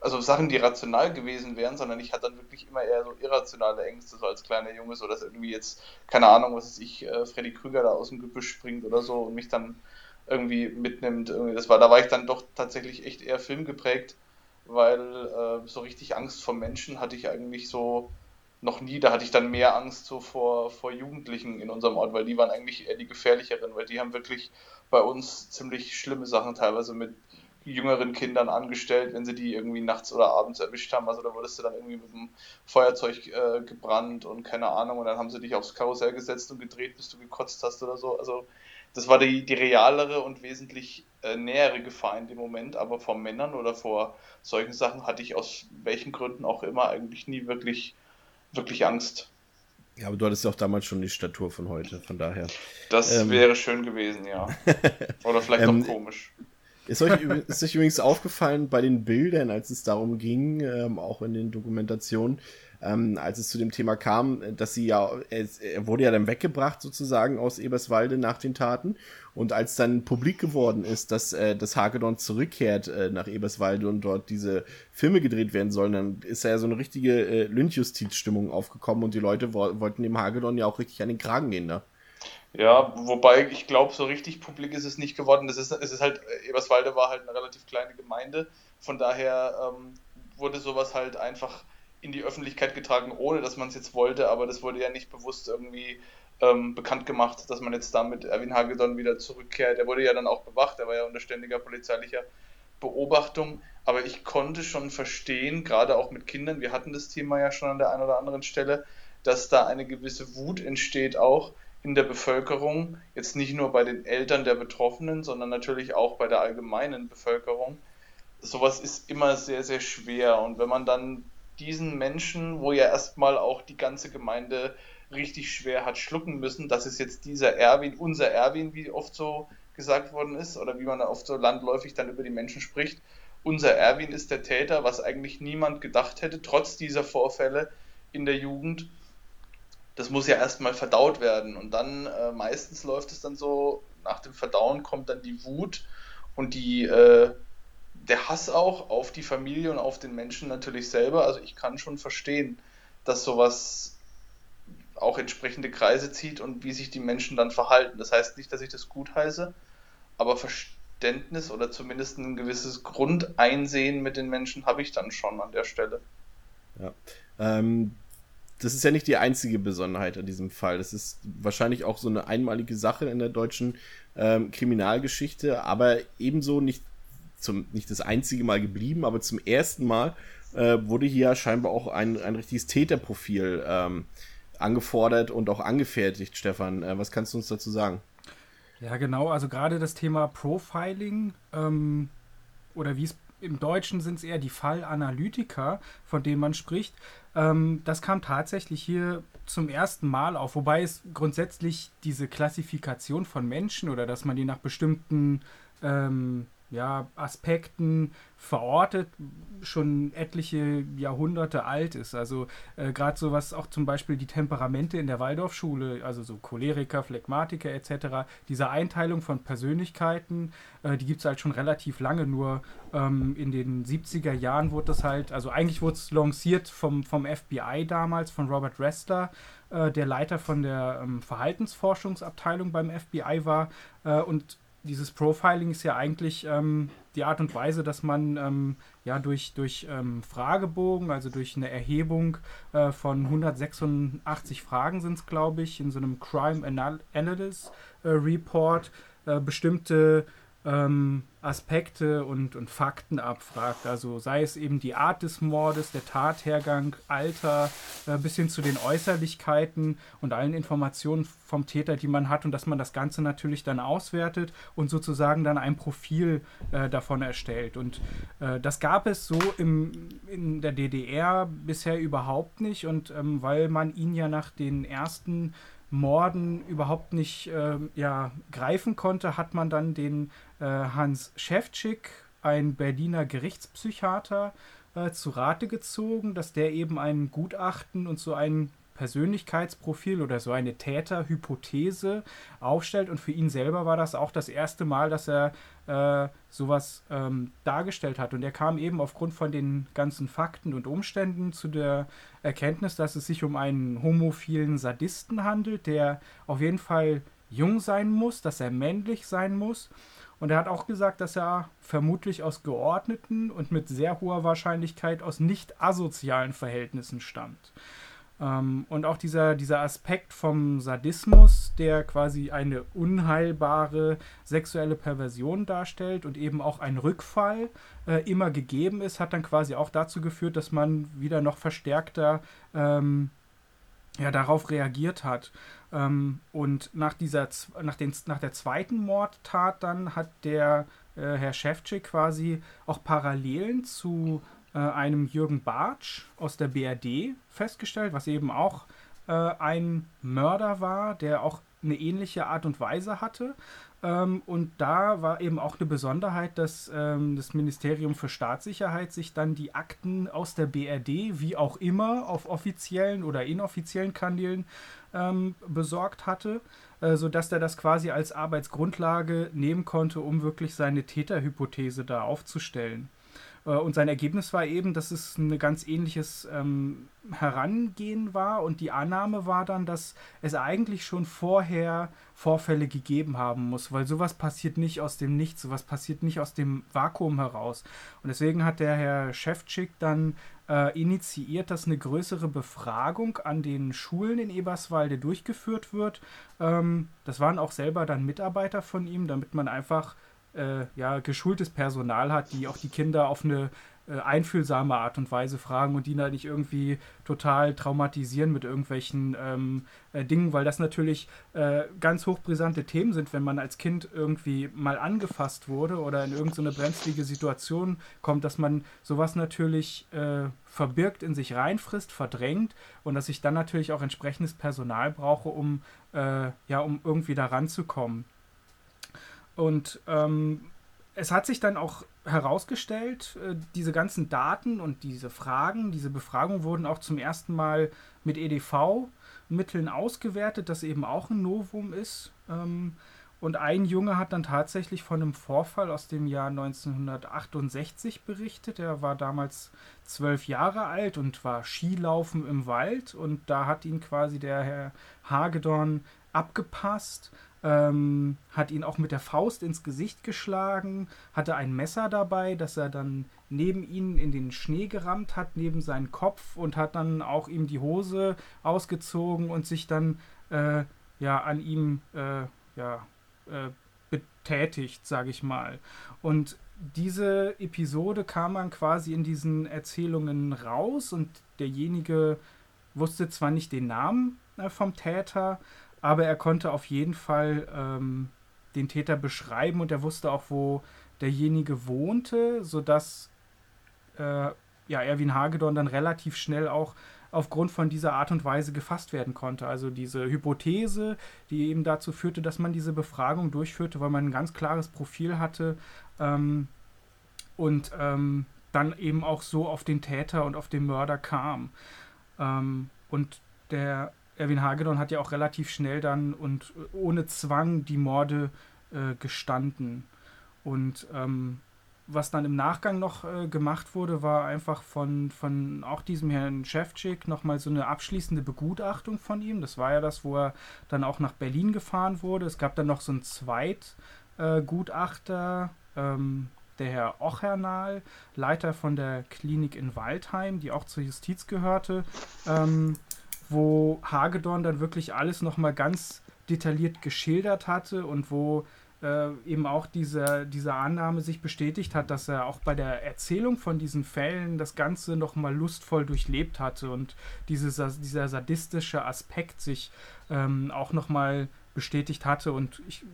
also Sachen, die rational gewesen wären, sondern ich hatte dann wirklich immer eher so irrationale Ängste, so als kleiner Junge, so dass irgendwie jetzt, keine Ahnung, was ich, äh, Freddy Krüger da aus dem Gebüsch springt oder so und mich dann irgendwie mitnimmt. Irgendwie. Das war, da war ich dann doch tatsächlich echt eher filmgeprägt weil äh, so richtig Angst vor Menschen hatte ich eigentlich so noch nie. Da hatte ich dann mehr Angst so vor, vor Jugendlichen in unserem Ort, weil die waren eigentlich eher die gefährlicheren, weil die haben wirklich bei uns ziemlich schlimme Sachen teilweise mit jüngeren Kindern angestellt, wenn sie die irgendwie nachts oder abends erwischt haben. Also da wurdest du dann irgendwie mit dem Feuerzeug äh, gebrannt und keine Ahnung und dann haben sie dich aufs Karussell gesetzt und gedreht, bis du gekotzt hast oder so. Also das war die, die realere und wesentlich äh, nähere Gefahr in dem Moment, aber vor Männern oder vor solchen Sachen hatte ich aus welchen Gründen auch immer eigentlich nie wirklich, wirklich Angst. Ja, aber du hattest ja auch damals schon die Statur von heute, von daher. Das ähm, wäre schön gewesen, ja. Oder vielleicht ähm, auch komisch. Ist euch, ist euch übrigens aufgefallen bei den Bildern, als es darum ging, ähm, auch in den Dokumentationen, ähm, als es zu dem Thema kam, dass sie ja, er wurde ja dann weggebracht sozusagen aus Eberswalde nach den Taten. Und als dann publik geworden ist, dass äh, das Hagedorn zurückkehrt äh, nach Eberswalde und dort diese Filme gedreht werden sollen, dann ist ja so eine richtige äh, Lynchjustizstimmung aufgekommen und die Leute wo wollten dem Hagedorn ja auch richtig an den Kragen gehen, ne? Ja, wobei ich glaube, so richtig publik ist es nicht geworden. Das ist, es ist halt, Eberswalde war halt eine relativ kleine Gemeinde. Von daher ähm, wurde sowas halt einfach in die Öffentlichkeit getragen, ohne dass man es jetzt wollte, aber das wurde ja nicht bewusst irgendwie ähm, bekannt gemacht, dass man jetzt damit Erwin Hagedorn wieder zurückkehrt. Er wurde ja dann auch bewacht, er war ja unter ständiger polizeilicher Beobachtung, aber ich konnte schon verstehen, gerade auch mit Kindern, wir hatten das Thema ja schon an der einen oder anderen Stelle, dass da eine gewisse Wut entsteht auch in der Bevölkerung, jetzt nicht nur bei den Eltern der Betroffenen, sondern natürlich auch bei der allgemeinen Bevölkerung. Sowas ist immer sehr, sehr schwer und wenn man dann diesen Menschen, wo ja erstmal auch die ganze Gemeinde richtig schwer hat schlucken müssen, das ist jetzt dieser Erwin, unser Erwin, wie oft so gesagt worden ist, oder wie man oft so landläufig dann über die Menschen spricht. Unser Erwin ist der Täter, was eigentlich niemand gedacht hätte, trotz dieser Vorfälle in der Jugend. Das muss ja erstmal verdaut werden. Und dann äh, meistens läuft es dann so, nach dem Verdauen kommt dann die Wut und die äh, der Hass auch auf die Familie und auf den Menschen natürlich selber. Also ich kann schon verstehen, dass sowas auch entsprechende Kreise zieht und wie sich die Menschen dann verhalten. Das heißt nicht, dass ich das gut heiße, aber Verständnis oder zumindest ein gewisses Grundeinsehen mit den Menschen habe ich dann schon an der Stelle. Ja. Ähm, das ist ja nicht die einzige Besonderheit an diesem Fall. Das ist wahrscheinlich auch so eine einmalige Sache in der deutschen ähm, Kriminalgeschichte, aber ebenso nicht zum, nicht das einzige Mal geblieben, aber zum ersten Mal äh, wurde hier scheinbar auch ein, ein richtiges Täterprofil ähm, angefordert und auch angefertigt, Stefan. Äh, was kannst du uns dazu sagen? Ja, genau. Also gerade das Thema Profiling ähm, oder wie es im Deutschen sind es eher die Fallanalytiker, von denen man spricht. Ähm, das kam tatsächlich hier zum ersten Mal auf, wobei es grundsätzlich diese Klassifikation von Menschen oder dass man die nach bestimmten ähm, ja, Aspekten verortet, schon etliche Jahrhunderte alt ist. Also äh, gerade so was auch zum Beispiel die Temperamente in der Waldorfschule, also so Choleriker, Phlegmatiker etc., diese Einteilung von Persönlichkeiten, äh, die gibt es halt schon relativ lange, nur ähm, in den 70er Jahren wurde das halt, also eigentlich wurde es lanciert vom, vom FBI damals, von Robert Ressler, äh, der Leiter von der ähm, Verhaltensforschungsabteilung beim FBI war äh, und dieses Profiling ist ja eigentlich ähm, die Art und Weise, dass man ähm, ja durch, durch ähm, Fragebogen, also durch eine Erhebung äh, von 186 Fragen sind es, glaube ich, in so einem Crime Analysis äh, Report äh, bestimmte ähm, Aspekte und, und Fakten abfragt. Also sei es eben die Art des Mordes, der Tathergang, Alter, äh, bis hin zu den Äußerlichkeiten und allen Informationen vom Täter, die man hat und dass man das Ganze natürlich dann auswertet und sozusagen dann ein Profil äh, davon erstellt. Und äh, das gab es so im, in der DDR bisher überhaupt nicht und ähm, weil man ihn ja nach den ersten Morden überhaupt nicht äh, ja, greifen konnte, hat man dann den Hans Schäfczyk, ein Berliner Gerichtspsychiater, äh, zu Rate gezogen, dass der eben ein Gutachten und so ein Persönlichkeitsprofil oder so eine Täterhypothese aufstellt. Und für ihn selber war das auch das erste Mal, dass er äh, sowas ähm, dargestellt hat. Und er kam eben aufgrund von den ganzen Fakten und Umständen zu der Erkenntnis, dass es sich um einen homophilen Sadisten handelt, der auf jeden Fall jung sein muss, dass er männlich sein muss. Und er hat auch gesagt, dass er vermutlich aus geordneten und mit sehr hoher Wahrscheinlichkeit aus nicht asozialen Verhältnissen stammt. Ähm, und auch dieser, dieser Aspekt vom Sadismus, der quasi eine unheilbare sexuelle Perversion darstellt und eben auch ein Rückfall äh, immer gegeben ist, hat dann quasi auch dazu geführt, dass man wieder noch verstärkter ähm, ja, darauf reagiert hat. Ähm, und nach, dieser, nach, den, nach der zweiten Mordtat dann hat der äh, Herr Schäfczyk quasi auch Parallelen zu äh, einem Jürgen Bartsch aus der BRD festgestellt, was eben auch äh, ein Mörder war, der auch eine ähnliche Art und Weise hatte. Ähm, und da war eben auch eine Besonderheit, dass ähm, das Ministerium für Staatssicherheit sich dann die Akten aus der BRD, wie auch immer, auf offiziellen oder inoffiziellen Kanälen ähm, besorgt hatte, äh, sodass er das quasi als Arbeitsgrundlage nehmen konnte, um wirklich seine Täterhypothese da aufzustellen. Äh, und sein Ergebnis war eben, dass es ein ganz ähnliches ähm, Herangehen war und die Annahme war dann, dass es eigentlich schon vorher Vorfälle gegeben haben muss, weil sowas passiert nicht aus dem Nichts, sowas passiert nicht aus dem Vakuum heraus. Und deswegen hat der Herr Schäfczyk dann äh, initiiert, dass eine größere Befragung an den Schulen in Eberswalde durchgeführt wird. Ähm, das waren auch selber dann Mitarbeiter von ihm, damit man einfach äh, ja, geschultes Personal hat, die auch die Kinder auf eine äh, einfühlsame Art und Weise fragen und die da nicht irgendwie total traumatisieren mit irgendwelchen ähm, äh, Dingen, weil das natürlich äh, ganz hochbrisante Themen sind, wenn man als Kind irgendwie mal angefasst wurde oder in irgendeine brenzlige Situation kommt, dass man sowas natürlich äh, verbirgt, in sich reinfrisst, verdrängt und dass ich dann natürlich auch entsprechendes Personal brauche, um, äh, ja, um irgendwie da ranzukommen. Und ähm, es hat sich dann auch herausgestellt, äh, diese ganzen Daten und diese Fragen, diese Befragungen wurden auch zum ersten Mal mit EDV-Mitteln ausgewertet, das eben auch ein Novum ist. Ähm, und ein Junge hat dann tatsächlich von einem Vorfall aus dem Jahr 1968 berichtet. Er war damals zwölf Jahre alt und war Skilaufen im Wald. Und da hat ihn quasi der Herr Hagedorn abgepasst ähm, hat ihn auch mit der Faust ins Gesicht geschlagen, hatte ein Messer dabei, das er dann neben ihn in den Schnee gerammt hat, neben seinen Kopf und hat dann auch ihm die Hose ausgezogen und sich dann äh, ja an ihm äh, ja, äh, betätigt, sage ich mal. Und diese Episode kam dann quasi in diesen Erzählungen raus und derjenige wusste zwar nicht den Namen äh, vom Täter, aber er konnte auf jeden Fall ähm, den Täter beschreiben und er wusste auch, wo derjenige wohnte, sodass äh, ja, Erwin Hagedorn dann relativ schnell auch aufgrund von dieser Art und Weise gefasst werden konnte. Also diese Hypothese, die eben dazu führte, dass man diese Befragung durchführte, weil man ein ganz klares Profil hatte ähm, und ähm, dann eben auch so auf den Täter und auf den Mörder kam. Ähm, und der Erwin Hagedorn hat ja auch relativ schnell dann und ohne Zwang die Morde äh, gestanden. Und ähm, was dann im Nachgang noch äh, gemacht wurde, war einfach von, von auch diesem Herrn Schäfczyk nochmal so eine abschließende Begutachtung von ihm. Das war ja das, wo er dann auch nach Berlin gefahren wurde. Es gab dann noch so einen Zweitgutachter, äh, ähm, der Herr Ochernal, Leiter von der Klinik in Waldheim, die auch zur Justiz gehörte, ähm, wo Hagedorn dann wirklich alles nochmal ganz detailliert geschildert hatte und wo äh, eben auch diese, diese Annahme sich bestätigt hat, dass er auch bei der Erzählung von diesen Fällen das Ganze nochmal lustvoll durchlebt hatte und dieses, dieser sadistische Aspekt sich ähm, auch nochmal bestätigt hatte. Und ich,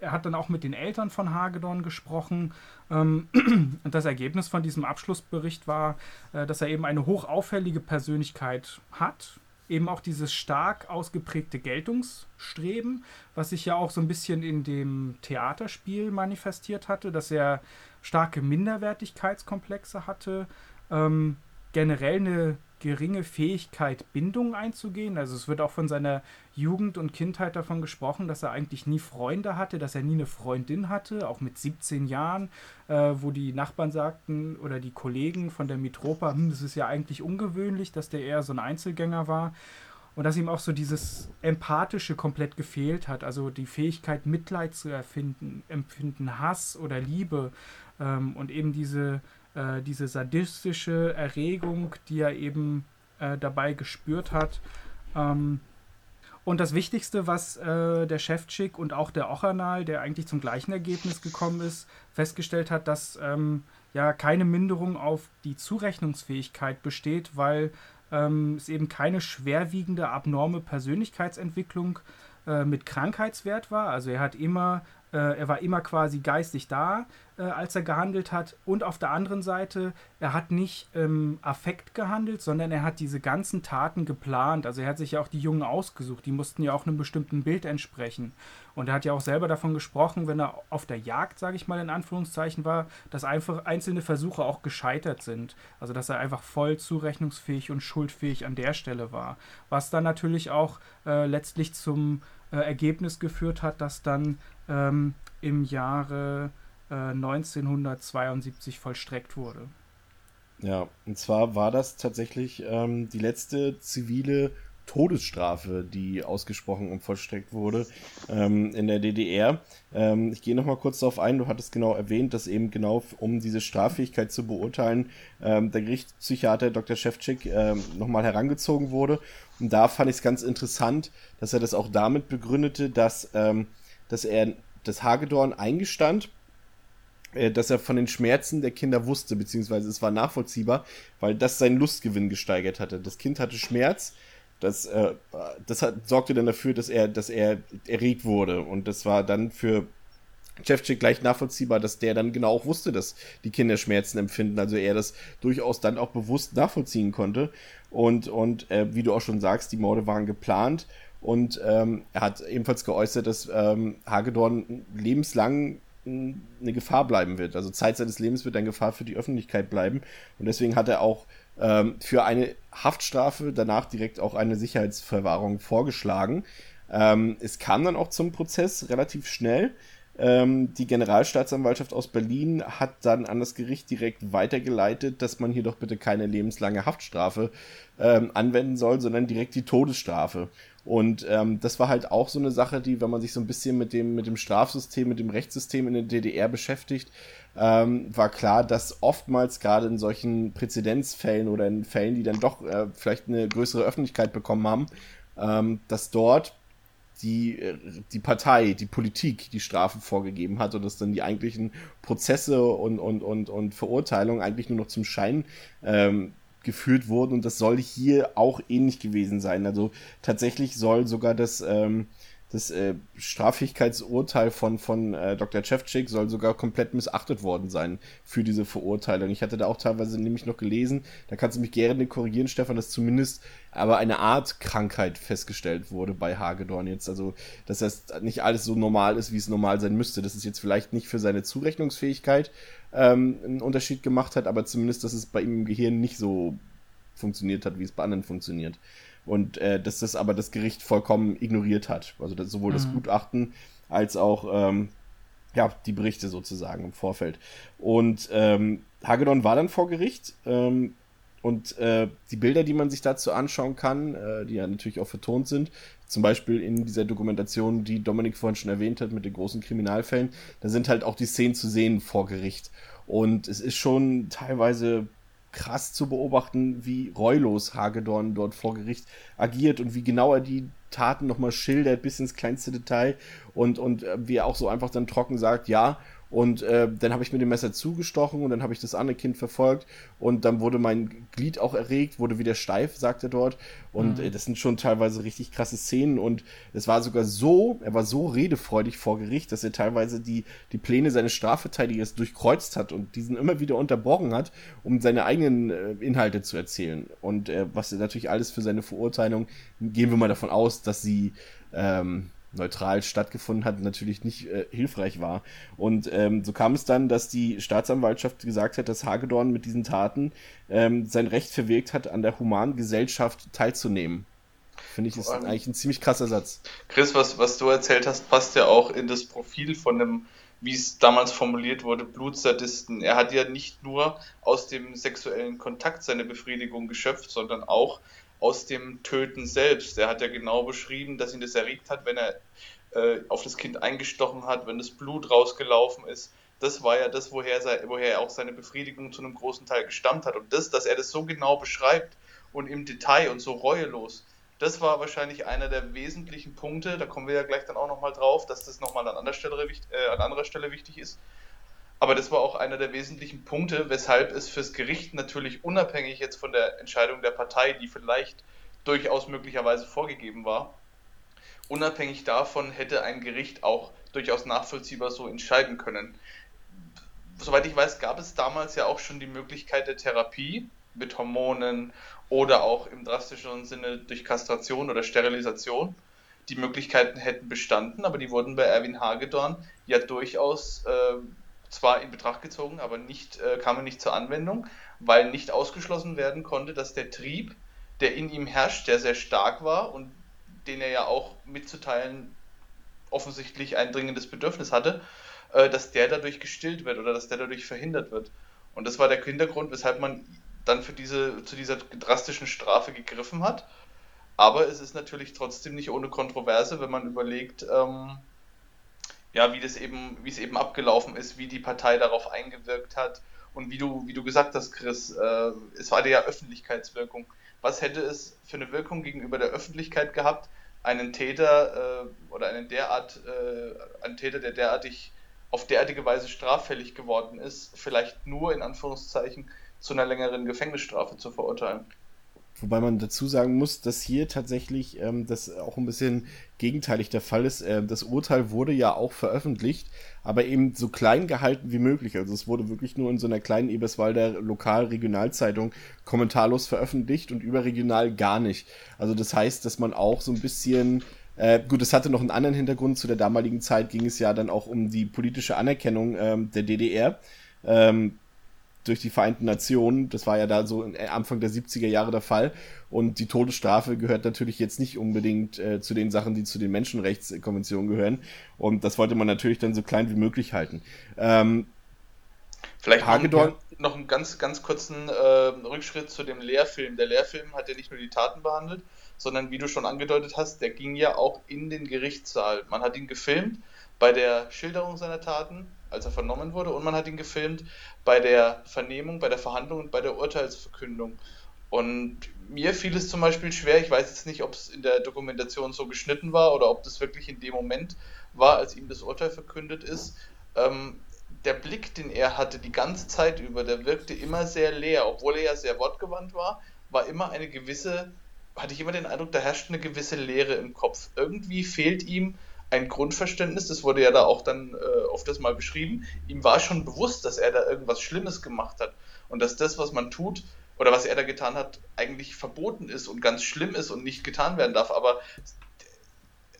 er hat dann auch mit den Eltern von Hagedorn gesprochen. Ähm, und das Ergebnis von diesem Abschlussbericht war, äh, dass er eben eine hochauffällige Persönlichkeit hat, eben auch dieses stark ausgeprägte Geltungsstreben, was sich ja auch so ein bisschen in dem Theaterspiel manifestiert hatte, dass er starke Minderwertigkeitskomplexe hatte, ähm, generell eine geringe Fähigkeit, Bindungen einzugehen. Also es wird auch von seiner Jugend und Kindheit davon gesprochen, dass er eigentlich nie Freunde hatte, dass er nie eine Freundin hatte, auch mit 17 Jahren, äh, wo die Nachbarn sagten oder die Kollegen von der Mitropa, hm, das ist ja eigentlich ungewöhnlich, dass der eher so ein Einzelgänger war. Und dass ihm auch so dieses Empathische komplett gefehlt hat, also die Fähigkeit, Mitleid zu erfinden, empfinden, Hass oder Liebe ähm, und eben diese äh, diese sadistische Erregung, die er eben äh, dabei gespürt hat. Ähm, und das Wichtigste, was äh, der Chefchick und auch der Ochernal, der eigentlich zum gleichen Ergebnis gekommen ist, festgestellt hat, dass ähm, ja keine Minderung auf die Zurechnungsfähigkeit besteht, weil ähm, es eben keine schwerwiegende abnorme Persönlichkeitsentwicklung äh, mit Krankheitswert war. Also er hat immer er war immer quasi geistig da, äh, als er gehandelt hat. Und auf der anderen Seite, er hat nicht ähm, Affekt gehandelt, sondern er hat diese ganzen Taten geplant. Also er hat sich ja auch die Jungen ausgesucht. Die mussten ja auch einem bestimmten Bild entsprechen. Und er hat ja auch selber davon gesprochen, wenn er auf der Jagd, sage ich mal in Anführungszeichen war, dass einfach einzelne Versuche auch gescheitert sind. Also dass er einfach voll zurechnungsfähig und schuldfähig an der Stelle war. Was dann natürlich auch äh, letztlich zum äh, Ergebnis geführt hat, dass dann ähm, im Jahre äh, 1972 vollstreckt wurde. Ja, und zwar war das tatsächlich ähm, die letzte zivile Todesstrafe, die ausgesprochen und vollstreckt wurde ähm, in der DDR. Ähm, ich gehe nochmal kurz darauf ein, du hattest genau erwähnt, dass eben genau um diese Straffähigkeit zu beurteilen, ähm, der Gerichtspsychiater Dr. Schewczyk ähm, nochmal herangezogen wurde. Und da fand ich es ganz interessant, dass er das auch damit begründete, dass, ähm, dass er das Hagedorn eingestand, äh, dass er von den Schmerzen der Kinder wusste, beziehungsweise es war nachvollziehbar, weil das seinen Lustgewinn gesteigert hatte. Das Kind hatte Schmerz, das, äh, das hat, sorgte dann dafür, dass er, dass er erregt wurde. Und das war dann für Chefchick gleich nachvollziehbar, dass der dann genau auch wusste, dass die Kinder Schmerzen empfinden. Also er das durchaus dann auch bewusst nachvollziehen konnte. Und, und äh, wie du auch schon sagst, die Morde waren geplant. Und ähm, er hat ebenfalls geäußert, dass ähm, Hagedorn lebenslang eine Gefahr bleiben wird. Also Zeit seines Lebens wird eine Gefahr für die Öffentlichkeit bleiben. Und deswegen hat er auch ähm, für eine Haftstrafe danach direkt auch eine Sicherheitsverwahrung vorgeschlagen. Ähm, es kam dann auch zum Prozess relativ schnell. Ähm, die Generalstaatsanwaltschaft aus Berlin hat dann an das Gericht direkt weitergeleitet, dass man hier doch bitte keine lebenslange Haftstrafe ähm, anwenden soll, sondern direkt die Todesstrafe. Und ähm, das war halt auch so eine Sache, die, wenn man sich so ein bisschen mit dem, mit dem Strafsystem, mit dem Rechtssystem in der DDR beschäftigt, ähm, war klar, dass oftmals gerade in solchen Präzedenzfällen oder in Fällen, die dann doch äh, vielleicht eine größere Öffentlichkeit bekommen haben, ähm, dass dort die, äh, die Partei, die Politik die Strafen vorgegeben hat und dass dann die eigentlichen Prozesse und, und, und, und Verurteilungen eigentlich nur noch zum Schein ähm, geführt wurden und das soll hier auch ähnlich gewesen sein. Also tatsächlich soll sogar das, ähm, das äh, Straffähigkeitsurteil von, von äh, Dr. Chevchik soll sogar komplett missachtet worden sein für diese Verurteilung. Ich hatte da auch teilweise nämlich noch gelesen, da kannst du mich gerne korrigieren, Stefan, dass zumindest aber eine Art Krankheit festgestellt wurde bei Hagedorn jetzt. Also, dass das nicht alles so normal ist, wie es normal sein müsste. Das ist jetzt vielleicht nicht für seine Zurechnungsfähigkeit ähm, einen Unterschied gemacht hat, aber zumindest, dass es bei ihm im Gehirn nicht so funktioniert hat, wie es bei anderen funktioniert. Und äh, dass das aber das Gericht vollkommen ignoriert hat. Also das, sowohl das mhm. Gutachten als auch ähm, ja, die Berichte sozusagen im Vorfeld. Und ähm, Hagedorn war dann vor Gericht. Ähm, und äh, die Bilder, die man sich dazu anschauen kann, äh, die ja natürlich auch vertont sind, zum Beispiel in dieser Dokumentation, die Dominik vorhin schon erwähnt hat mit den großen Kriminalfällen, da sind halt auch die Szenen zu sehen vor Gericht. Und es ist schon teilweise krass zu beobachten, wie reulos Hagedorn dort vor Gericht agiert und wie genau er die Taten nochmal schildert, bis ins kleinste Detail und, und äh, wie er auch so einfach dann trocken sagt, ja, und äh, dann habe ich mit dem Messer zugestochen und dann habe ich das andere Kind verfolgt und dann wurde mein Glied auch erregt, wurde wieder steif, sagt er dort. Und mhm. äh, das sind schon teilweise richtig krasse Szenen und es war sogar so, er war so redefreudig vor Gericht, dass er teilweise die, die Pläne seines Strafverteidigers durchkreuzt hat und diesen immer wieder unterbrochen hat, um seine eigenen äh, Inhalte zu erzählen. Und äh, was natürlich alles für seine Verurteilung, gehen wir mal davon aus, dass sie ähm, neutral stattgefunden hat, natürlich nicht äh, hilfreich war. Und ähm, so kam es dann, dass die Staatsanwaltschaft gesagt hat, dass Hagedorn mit diesen Taten ähm, sein Recht verwirkt hat, an der humanen Gesellschaft teilzunehmen. Finde ich, ist eigentlich ein ziemlich krasser Satz. Chris, was, was du erzählt hast, passt ja auch in das Profil von einem, wie es damals formuliert wurde, Blutsadisten. Er hat ja nicht nur aus dem sexuellen Kontakt seine Befriedigung geschöpft, sondern auch aus dem Töten selbst. Er hat ja genau beschrieben, dass ihn das erregt hat, wenn er äh, auf das Kind eingestochen hat, wenn das Blut rausgelaufen ist. Das war ja das, woher, woher er auch seine Befriedigung zu einem großen Teil gestammt hat. Und das, dass er das so genau beschreibt und im Detail und so reuelos, das war wahrscheinlich einer der wesentlichen Punkte, da kommen wir ja gleich dann auch nochmal drauf, dass das nochmal an, äh, an anderer Stelle wichtig ist. Aber das war auch einer der wesentlichen Punkte, weshalb es fürs Gericht natürlich unabhängig jetzt von der Entscheidung der Partei, die vielleicht durchaus möglicherweise vorgegeben war, unabhängig davon hätte ein Gericht auch durchaus nachvollziehbar so entscheiden können. Soweit ich weiß, gab es damals ja auch schon die Möglichkeit der Therapie mit Hormonen oder auch im drastischeren Sinne durch Kastration oder Sterilisation. Die Möglichkeiten hätten bestanden, aber die wurden bei Erwin Hagedorn ja durchaus äh, zwar in Betracht gezogen, aber nicht, äh, kamen nicht zur Anwendung, weil nicht ausgeschlossen werden konnte, dass der Trieb, der in ihm herrscht, der sehr stark war und den er ja auch mitzuteilen offensichtlich ein dringendes Bedürfnis hatte, äh, dass der dadurch gestillt wird oder dass der dadurch verhindert wird. Und das war der Hintergrund, weshalb man dann für diese, zu dieser drastischen Strafe gegriffen hat. Aber es ist natürlich trotzdem nicht ohne Kontroverse, wenn man überlegt, ähm, ja, wie das eben, wie es eben abgelaufen ist, wie die Partei darauf eingewirkt hat und wie du, wie du gesagt hast, Chris, äh, es war ja Öffentlichkeitswirkung. Was hätte es für eine Wirkung gegenüber der Öffentlichkeit gehabt, einen Täter äh, oder einen derart, äh, einen Täter, der derartig auf derartige Weise straffällig geworden ist, vielleicht nur in Anführungszeichen zu einer längeren Gefängnisstrafe zu verurteilen? Wobei man dazu sagen muss, dass hier tatsächlich ähm, das auch ein bisschen gegenteilig der Fall ist. Äh, das Urteil wurde ja auch veröffentlicht, aber eben so klein gehalten wie möglich. Also es wurde wirklich nur in so einer kleinen Eberswalder Lokal-Regionalzeitung kommentarlos veröffentlicht und überregional gar nicht. Also das heißt, dass man auch so ein bisschen äh, gut, es hatte noch einen anderen Hintergrund. Zu der damaligen Zeit ging es ja dann auch um die politische Anerkennung ähm, der DDR. Ähm, durch die Vereinten Nationen. Das war ja da so äh, Anfang der 70er Jahre der Fall. Und die Todesstrafe gehört natürlich jetzt nicht unbedingt äh, zu den Sachen, die zu den Menschenrechtskonventionen gehören. Und das wollte man natürlich dann so klein wie möglich halten. Ähm, Vielleicht Hagedorn noch einen ganz, ganz kurzen äh, Rückschritt zu dem Lehrfilm. Der Lehrfilm hat ja nicht nur die Taten behandelt, sondern wie du schon angedeutet hast, der ging ja auch in den Gerichtssaal. Man hat ihn gefilmt bei der Schilderung seiner Taten, als er vernommen wurde, und man hat ihn gefilmt bei der Vernehmung, bei der Verhandlung und bei der Urteilsverkündung. Und mir fiel es zum Beispiel schwer, ich weiß jetzt nicht, ob es in der Dokumentation so geschnitten war oder ob das wirklich in dem Moment war, als ihm das Urteil verkündet ist. Ähm, der Blick, den er hatte die ganze Zeit über, der wirkte immer sehr leer, obwohl er ja sehr wortgewandt war, war immer eine gewisse hatte ich immer den Eindruck, da herrscht eine gewisse Leere im Kopf. Irgendwie fehlt ihm ein Grundverständnis, das wurde ja da auch dann äh, oft das mal beschrieben. Ihm war schon bewusst, dass er da irgendwas Schlimmes gemacht hat und dass das, was man tut oder was er da getan hat, eigentlich verboten ist und ganz schlimm ist und nicht getan werden darf. Aber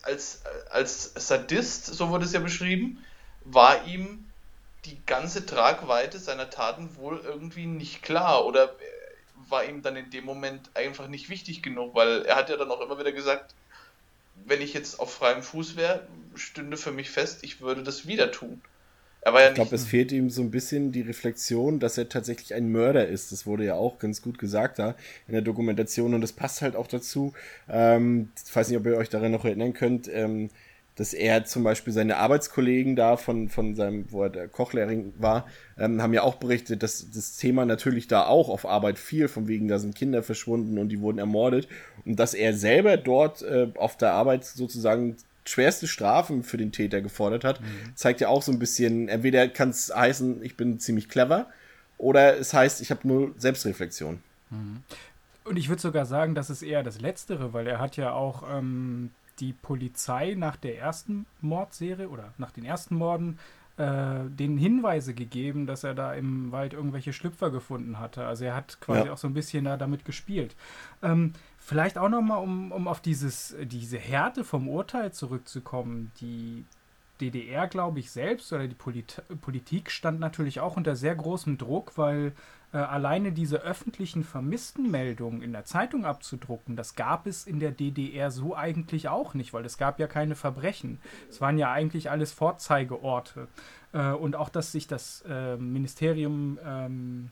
als, als Sadist, so wurde es ja beschrieben, war ihm die ganze Tragweite seiner Taten wohl irgendwie nicht klar oder war ihm dann in dem Moment einfach nicht wichtig genug, weil er hat ja dann auch immer wieder gesagt, wenn ich jetzt auf freiem Fuß wäre, stünde für mich fest, ich würde das wieder tun. Ja ich glaube, es fehlt ihm so ein bisschen die Reflexion, dass er tatsächlich ein Mörder ist. Das wurde ja auch ganz gut gesagt da in der Dokumentation und das passt halt auch dazu. Ähm, ich weiß nicht, ob ihr euch daran noch erinnern könnt. Ähm, dass er zum Beispiel seine Arbeitskollegen da von, von seinem, wo er der Kochlehrling war, ähm, haben ja auch berichtet, dass das Thema natürlich da auch auf Arbeit fiel, von wegen, da sind Kinder verschwunden und die wurden ermordet. Und dass er selber dort äh, auf der Arbeit sozusagen schwerste Strafen für den Täter gefordert hat, mhm. zeigt ja auch so ein bisschen, entweder kann es heißen, ich bin ziemlich clever, oder es heißt, ich habe nur Selbstreflexion. Mhm. Und ich würde sogar sagen, das ist eher das Letztere, weil er hat ja auch ähm, die Polizei nach der ersten Mordserie oder nach den ersten Morden äh, den Hinweise gegeben, dass er da im Wald irgendwelche Schlüpfer gefunden hatte. Also er hat quasi ja. auch so ein bisschen da damit gespielt. Ähm, vielleicht auch nochmal, um, um auf dieses, diese Härte vom Urteil zurückzukommen, die DDR, glaube ich, selbst oder die Polit Politik stand natürlich auch unter sehr großem Druck, weil äh, alleine diese öffentlichen Vermisstenmeldungen in der Zeitung abzudrucken, das gab es in der DDR so eigentlich auch nicht, weil es gab ja keine Verbrechen. Es waren ja eigentlich alles Vorzeigeorte. Äh, und auch, dass sich das äh, Ministerium ähm,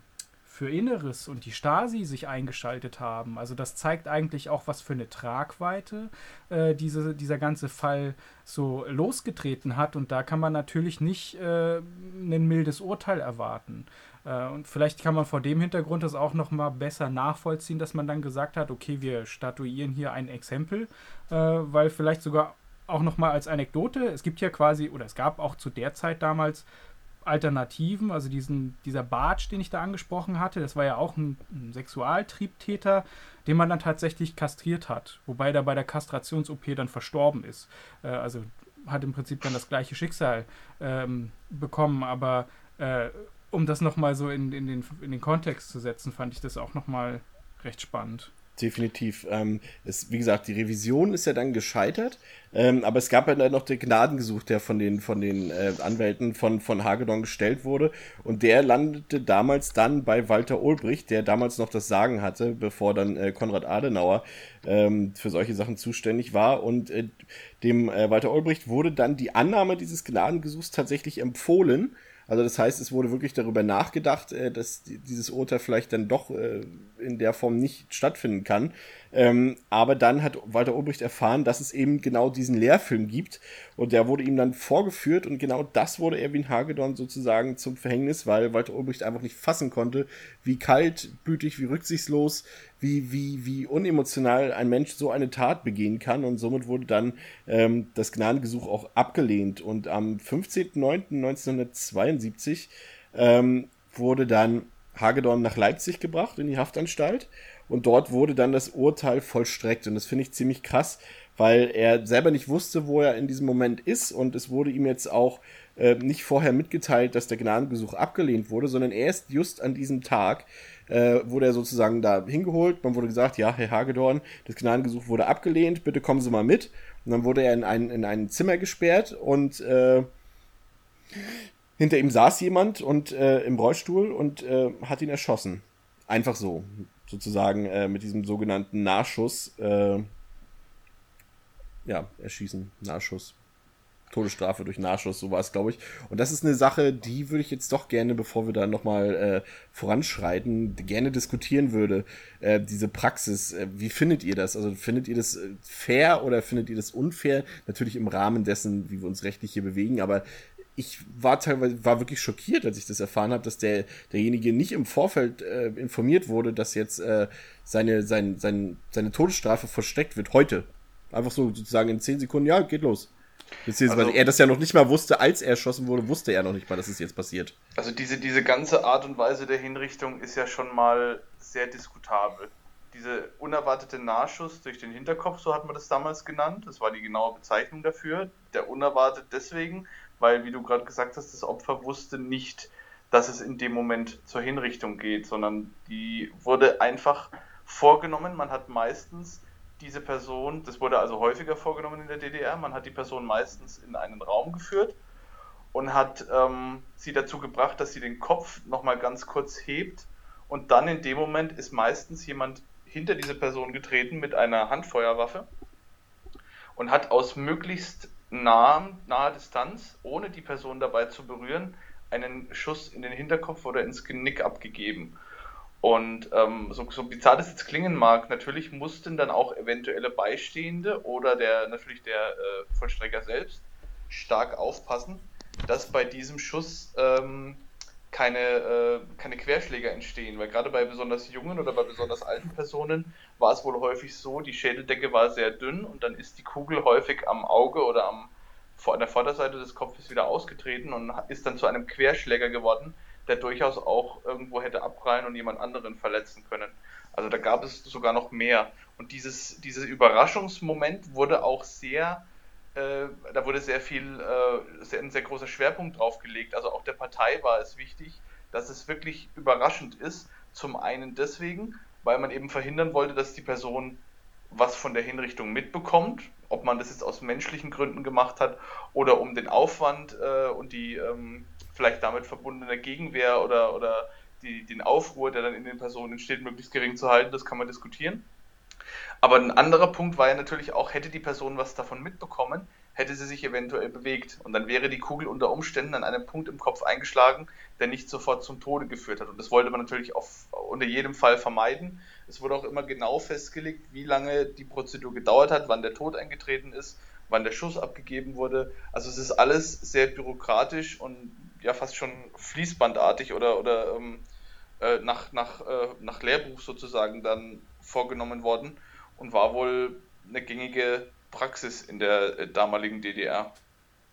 für Inneres und die Stasi sich eingeschaltet haben. Also das zeigt eigentlich auch, was für eine Tragweite äh, diese, dieser ganze Fall so losgetreten hat. Und da kann man natürlich nicht äh, ein mildes Urteil erwarten. Äh, und vielleicht kann man vor dem Hintergrund das auch noch mal besser nachvollziehen, dass man dann gesagt hat, okay, wir statuieren hier ein Exempel, äh, weil vielleicht sogar auch noch mal als Anekdote, es gibt ja quasi, oder es gab auch zu der Zeit damals Alternativen, also diesen, dieser Bartsch, den ich da angesprochen hatte, das war ja auch ein, ein Sexualtriebtäter, den man dann tatsächlich kastriert hat, wobei der bei der Kastrations-OP dann verstorben ist. Äh, also hat im Prinzip dann das gleiche Schicksal ähm, bekommen, aber äh, um das nochmal so in, in, den, in den Kontext zu setzen, fand ich das auch nochmal recht spannend. Definitiv. Ähm, es, wie gesagt, die Revision ist ja dann gescheitert, ähm, aber es gab ja dann noch den Gnadengesuch, der von den, von den äh, Anwälten von, von Hagedorn gestellt wurde. Und der landete damals dann bei Walter Ulbricht, der damals noch das Sagen hatte, bevor dann äh, Konrad Adenauer ähm, für solche Sachen zuständig war. Und äh, dem äh, Walter Ulbricht wurde dann die Annahme dieses Gnadengesuchs tatsächlich empfohlen. Also das heißt, es wurde wirklich darüber nachgedacht, äh, dass dieses Urteil vielleicht dann doch äh, in der Form nicht stattfinden kann. Ähm, aber dann hat Walter Ulbricht erfahren, dass es eben genau diesen Lehrfilm gibt und der wurde ihm dann vorgeführt und genau das wurde Erwin Hagedorn sozusagen zum Verhängnis, weil Walter Ulbricht einfach nicht fassen konnte, wie kaltblütig, wie rücksichtslos, wie, wie, wie unemotional ein Mensch so eine Tat begehen kann und somit wurde dann ähm, das Gnadengesuch auch abgelehnt und am 15.09.1972 ähm, wurde dann Hagedorn nach Leipzig gebracht in die Haftanstalt und dort wurde dann das Urteil vollstreckt. Und das finde ich ziemlich krass, weil er selber nicht wusste, wo er in diesem Moment ist. Und es wurde ihm jetzt auch äh, nicht vorher mitgeteilt, dass der Gnadengesuch abgelehnt wurde, sondern erst just an diesem Tag äh, wurde er sozusagen da hingeholt. Man wurde gesagt, ja, Herr Hagedorn, das Gnadengesuch wurde abgelehnt, bitte kommen Sie mal mit. Und dann wurde er in ein, in ein Zimmer gesperrt und äh, hinter ihm saß jemand und äh, im Rollstuhl und äh, hat ihn erschossen. Einfach so sozusagen äh, mit diesem sogenannten Nachschuss, äh, ja, erschießen, Nachschuss. Todesstrafe durch Nachschuss, so war es, glaube ich. Und das ist eine Sache, die würde ich jetzt doch gerne, bevor wir da nochmal äh, voranschreiten, gerne diskutieren würde. Äh, diese Praxis, äh, wie findet ihr das? Also findet ihr das äh, fair oder findet ihr das unfair? Natürlich im Rahmen dessen, wie wir uns rechtlich hier bewegen, aber ich war teilweise war wirklich schockiert, als ich das erfahren habe, dass der derjenige nicht im Vorfeld äh, informiert wurde, dass jetzt äh, seine sein, sein, seine Todesstrafe versteckt wird heute. Einfach so sozusagen in zehn Sekunden, ja, geht los. Beziehungsweise also, er das ja noch nicht mal wusste, als er erschossen wurde, wusste er noch nicht mal, dass es jetzt passiert. Also diese, diese ganze Art und Weise der Hinrichtung ist ja schon mal sehr diskutabel. diese unerwartete Nahschuss durch den Hinterkopf, so hat man das damals genannt. Das war die genaue Bezeichnung dafür. Der unerwartet deswegen, weil, wie du gerade gesagt hast, das Opfer wusste nicht, dass es in dem Moment zur Hinrichtung geht, sondern die wurde einfach vorgenommen. Man hat meistens diese Person, das wurde also häufiger vorgenommen in der DDR, man hat die Person meistens in einen Raum geführt und hat ähm, sie dazu gebracht, dass sie den Kopf nochmal ganz kurz hebt und dann in dem Moment ist meistens jemand hinter diese Person getreten mit einer Handfeuerwaffe und hat aus möglichst nahem, naher Distanz, ohne die Person dabei zu berühren, einen Schuss in den Hinterkopf oder ins Genick abgegeben. Und ähm, so, so bizarr das jetzt klingen mag, natürlich mussten dann auch eventuelle Beistehende oder der natürlich der äh, Vollstrecker selbst stark aufpassen, dass bei diesem Schuss ähm, keine, äh, keine Querschläge entstehen, weil gerade bei besonders jungen oder bei besonders alten Personen war es wohl häufig so, die Schädeldecke war sehr dünn und dann ist die Kugel häufig am Auge oder am, an der Vorderseite des Kopfes wieder ausgetreten und ist dann zu einem Querschläger geworden, der durchaus auch irgendwo hätte abprallen und jemand anderen verletzen können. Also da gab es sogar noch mehr. Und dieses, dieses Überraschungsmoment wurde auch sehr äh, da wurde sehr viel, äh, sehr, ein sehr großer Schwerpunkt drauf gelegt. Also auch der Partei war es wichtig, dass es wirklich überraschend ist. Zum einen deswegen, weil man eben verhindern wollte, dass die Person was von der Hinrichtung mitbekommt, ob man das jetzt aus menschlichen Gründen gemacht hat oder um den Aufwand äh, und die ähm, vielleicht damit verbundene Gegenwehr oder, oder die, den Aufruhr, der dann in den Personen entsteht, möglichst gering zu halten. Das kann man diskutieren. Aber ein anderer Punkt war ja natürlich auch, hätte die Person was davon mitbekommen, hätte sie sich eventuell bewegt. Und dann wäre die Kugel unter Umständen an einem Punkt im Kopf eingeschlagen, der nicht sofort zum Tode geführt hat. Und das wollte man natürlich auf, unter jedem Fall vermeiden. Es wurde auch immer genau festgelegt, wie lange die Prozedur gedauert hat, wann der Tod eingetreten ist, wann der Schuss abgegeben wurde. Also es ist alles sehr bürokratisch und ja fast schon fließbandartig oder, oder ähm, äh, nach, nach, äh, nach Lehrbuch sozusagen dann vorgenommen worden und war wohl eine gängige Praxis in der äh, damaligen DDR.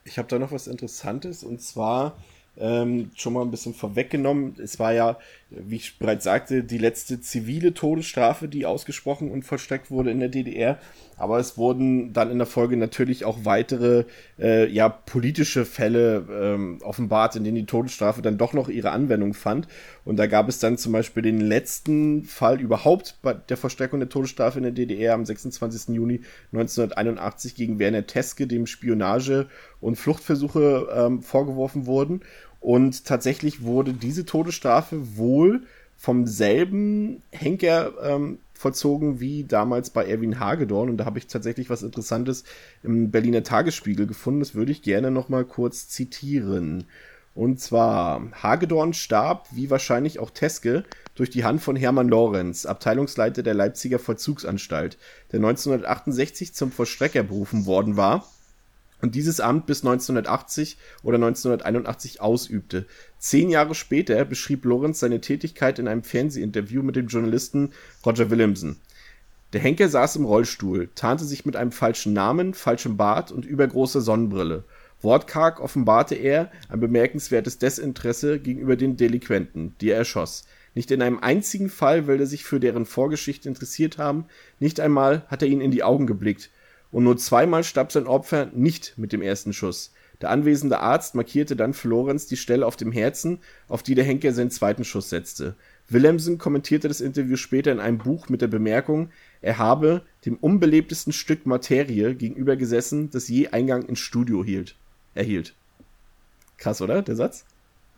Ich habe da noch was Interessantes und zwar ähm, schon mal ein bisschen vorweggenommen. Es war ja, wie ich bereits sagte, die letzte zivile Todesstrafe, die ausgesprochen und vollstreckt wurde in der DDR. Aber es wurden dann in der Folge natürlich auch weitere, äh, ja, politische Fälle ähm, offenbart, in denen die Todesstrafe dann doch noch ihre Anwendung fand. Und da gab es dann zum Beispiel den letzten Fall überhaupt bei der Vollstreckung der Todesstrafe in der DDR am 26. Juni 1981 gegen Werner Teske, dem Spionage und Fluchtversuche ähm, vorgeworfen wurden. Und tatsächlich wurde diese Todesstrafe wohl vom selben Henker ähm, vollzogen wie damals bei Erwin Hagedorn. Und da habe ich tatsächlich was Interessantes im Berliner Tagesspiegel gefunden. Das würde ich gerne noch mal kurz zitieren. Und zwar, Hagedorn starb, wie wahrscheinlich auch Teske, durch die Hand von Hermann Lorenz, Abteilungsleiter der Leipziger Vollzugsanstalt, der 1968 zum Vollstrecker berufen worden war und dieses Amt bis 1980 oder 1981 ausübte. Zehn Jahre später beschrieb Lorenz seine Tätigkeit in einem Fernsehinterview mit dem Journalisten Roger Williamson. Der Henker saß im Rollstuhl, tarnte sich mit einem falschen Namen, falschem Bart und übergroßer Sonnenbrille. Wortkarg offenbarte er ein bemerkenswertes Desinteresse gegenüber den Delinquenten, die er erschoss. Nicht in einem einzigen Fall will er sich für deren Vorgeschichte interessiert haben, nicht einmal hat er ihnen in die Augen geblickt, und nur zweimal starb sein Opfer nicht mit dem ersten Schuss. Der anwesende Arzt markierte dann für Lorenz die Stelle auf dem Herzen, auf die der Henker seinen zweiten Schuss setzte. Willemsen kommentierte das Interview später in einem Buch mit der Bemerkung, er habe dem unbelebtesten Stück Materie gegenüber gesessen, das je Eingang ins Studio hielt, erhielt. Krass, oder, der Satz?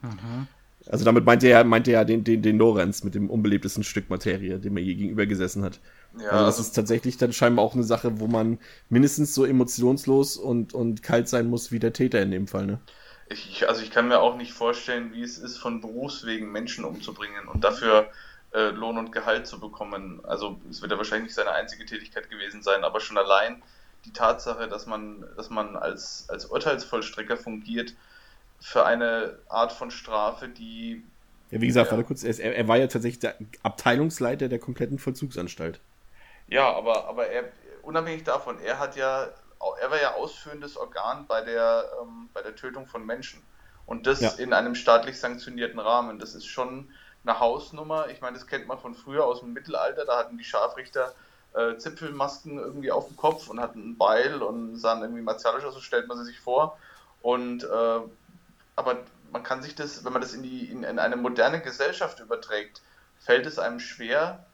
Mhm. Also damit meinte er, meinte er den, den, den Lorenz mit dem unbelebtesten Stück Materie, dem er je gegenüber gesessen hat. Ja, also das ist tatsächlich dann scheinbar auch eine Sache, wo man mindestens so emotionslos und, und kalt sein muss wie der Täter in dem Fall, ne? Ich, also ich kann mir auch nicht vorstellen, wie es ist, von Berufswegen Menschen umzubringen und dafür äh, Lohn und Gehalt zu bekommen. Also es wird ja wahrscheinlich nicht seine einzige Tätigkeit gewesen sein, aber schon allein die Tatsache, dass man, dass man als, als Urteilsvollstrecker fungiert, für eine Art von Strafe, die. Ja, wie gesagt, ja, warte kurz, er, er, war ja tatsächlich der Abteilungsleiter der kompletten Vollzugsanstalt. Ja, aber, aber er, unabhängig davon, er hat ja, er war ja ausführendes Organ bei der, ähm, bei der Tötung von Menschen. Und das ja. in einem staatlich sanktionierten Rahmen. Das ist schon eine Hausnummer. Ich meine, das kennt man von früher aus dem Mittelalter, da hatten die Scharfrichter äh, Zipfelmasken irgendwie auf dem Kopf und hatten ein Beil und sahen irgendwie martialisch aus, so stellt man sie sich vor. Und äh, aber man kann sich das, wenn man das in, die, in, in eine moderne Gesellschaft überträgt, fällt es einem schwer,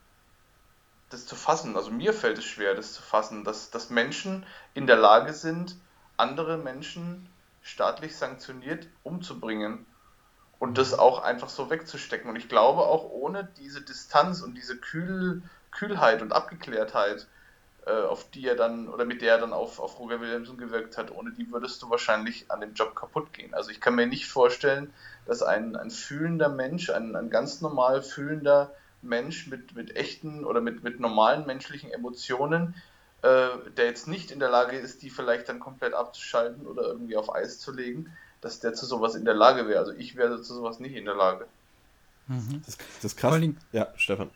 das zu fassen. Also mir fällt es schwer, das zu fassen, dass, dass Menschen in der Lage sind, andere Menschen staatlich sanktioniert umzubringen und das auch einfach so wegzustecken. Und ich glaube auch ohne diese Distanz und diese Kühl, Kühlheit und Abgeklärtheit, äh, auf die er dann oder mit der er dann auf, auf Roger Williamson gewirkt hat, ohne die würdest du wahrscheinlich an dem Job kaputt gehen. Also ich kann mir nicht vorstellen, dass ein, ein fühlender Mensch, ein, ein ganz normal fühlender Mensch mit, mit echten oder mit, mit normalen menschlichen Emotionen, äh, der jetzt nicht in der Lage ist, die vielleicht dann komplett abzuschalten oder irgendwie auf Eis zu legen, dass der zu sowas in der Lage wäre. Also ich wäre zu sowas nicht in der Lage. Mhm. Das, das ist krass. ja, Stefan.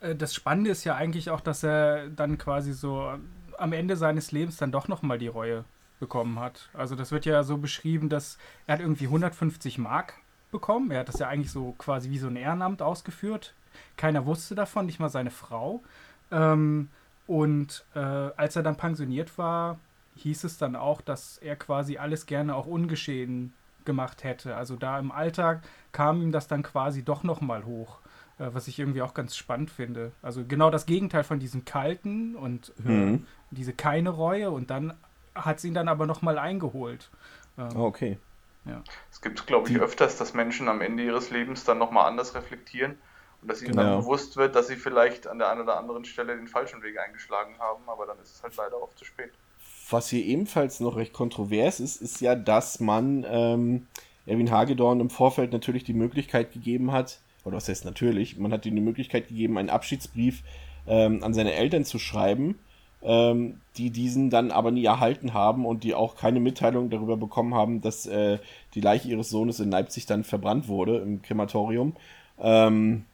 Äh, das Spannende ist ja eigentlich auch, dass er dann quasi so am Ende seines Lebens dann doch nochmal die Reue bekommen hat. Also das wird ja so beschrieben, dass er hat irgendwie 150 Mark bekommen. Er hat das ja eigentlich so quasi wie so ein Ehrenamt ausgeführt. Keiner wusste davon, nicht mal seine Frau. Ähm, und äh, als er dann pensioniert war, hieß es dann auch, dass er quasi alles gerne auch ungeschehen gemacht hätte. Also da im Alltag kam ihm das dann quasi doch nochmal hoch, äh, was ich irgendwie auch ganz spannend finde. Also genau das Gegenteil von diesem kalten und äh, mhm. diese keine Reue und dann hat sie ihn dann aber nochmal eingeholt. Ähm, oh, okay. Ja. Es gibt, glaube ich, öfters, dass Menschen am Ende ihres Lebens dann nochmal anders reflektieren und dass ihnen genau. dann bewusst wird, dass sie vielleicht an der einen oder anderen Stelle den falschen Weg eingeschlagen haben, aber dann ist es halt leider oft zu spät. Was hier ebenfalls noch recht kontrovers ist, ist ja, dass man ähm, Erwin Hagedorn im Vorfeld natürlich die Möglichkeit gegeben hat, oder was heißt natürlich, man hat ihm die Möglichkeit gegeben, einen Abschiedsbrief ähm, an seine Eltern zu schreiben, ähm, die diesen dann aber nie erhalten haben und die auch keine Mitteilung darüber bekommen haben, dass äh, die Leiche ihres Sohnes in Leipzig dann verbrannt wurde im Krematorium. Ähm,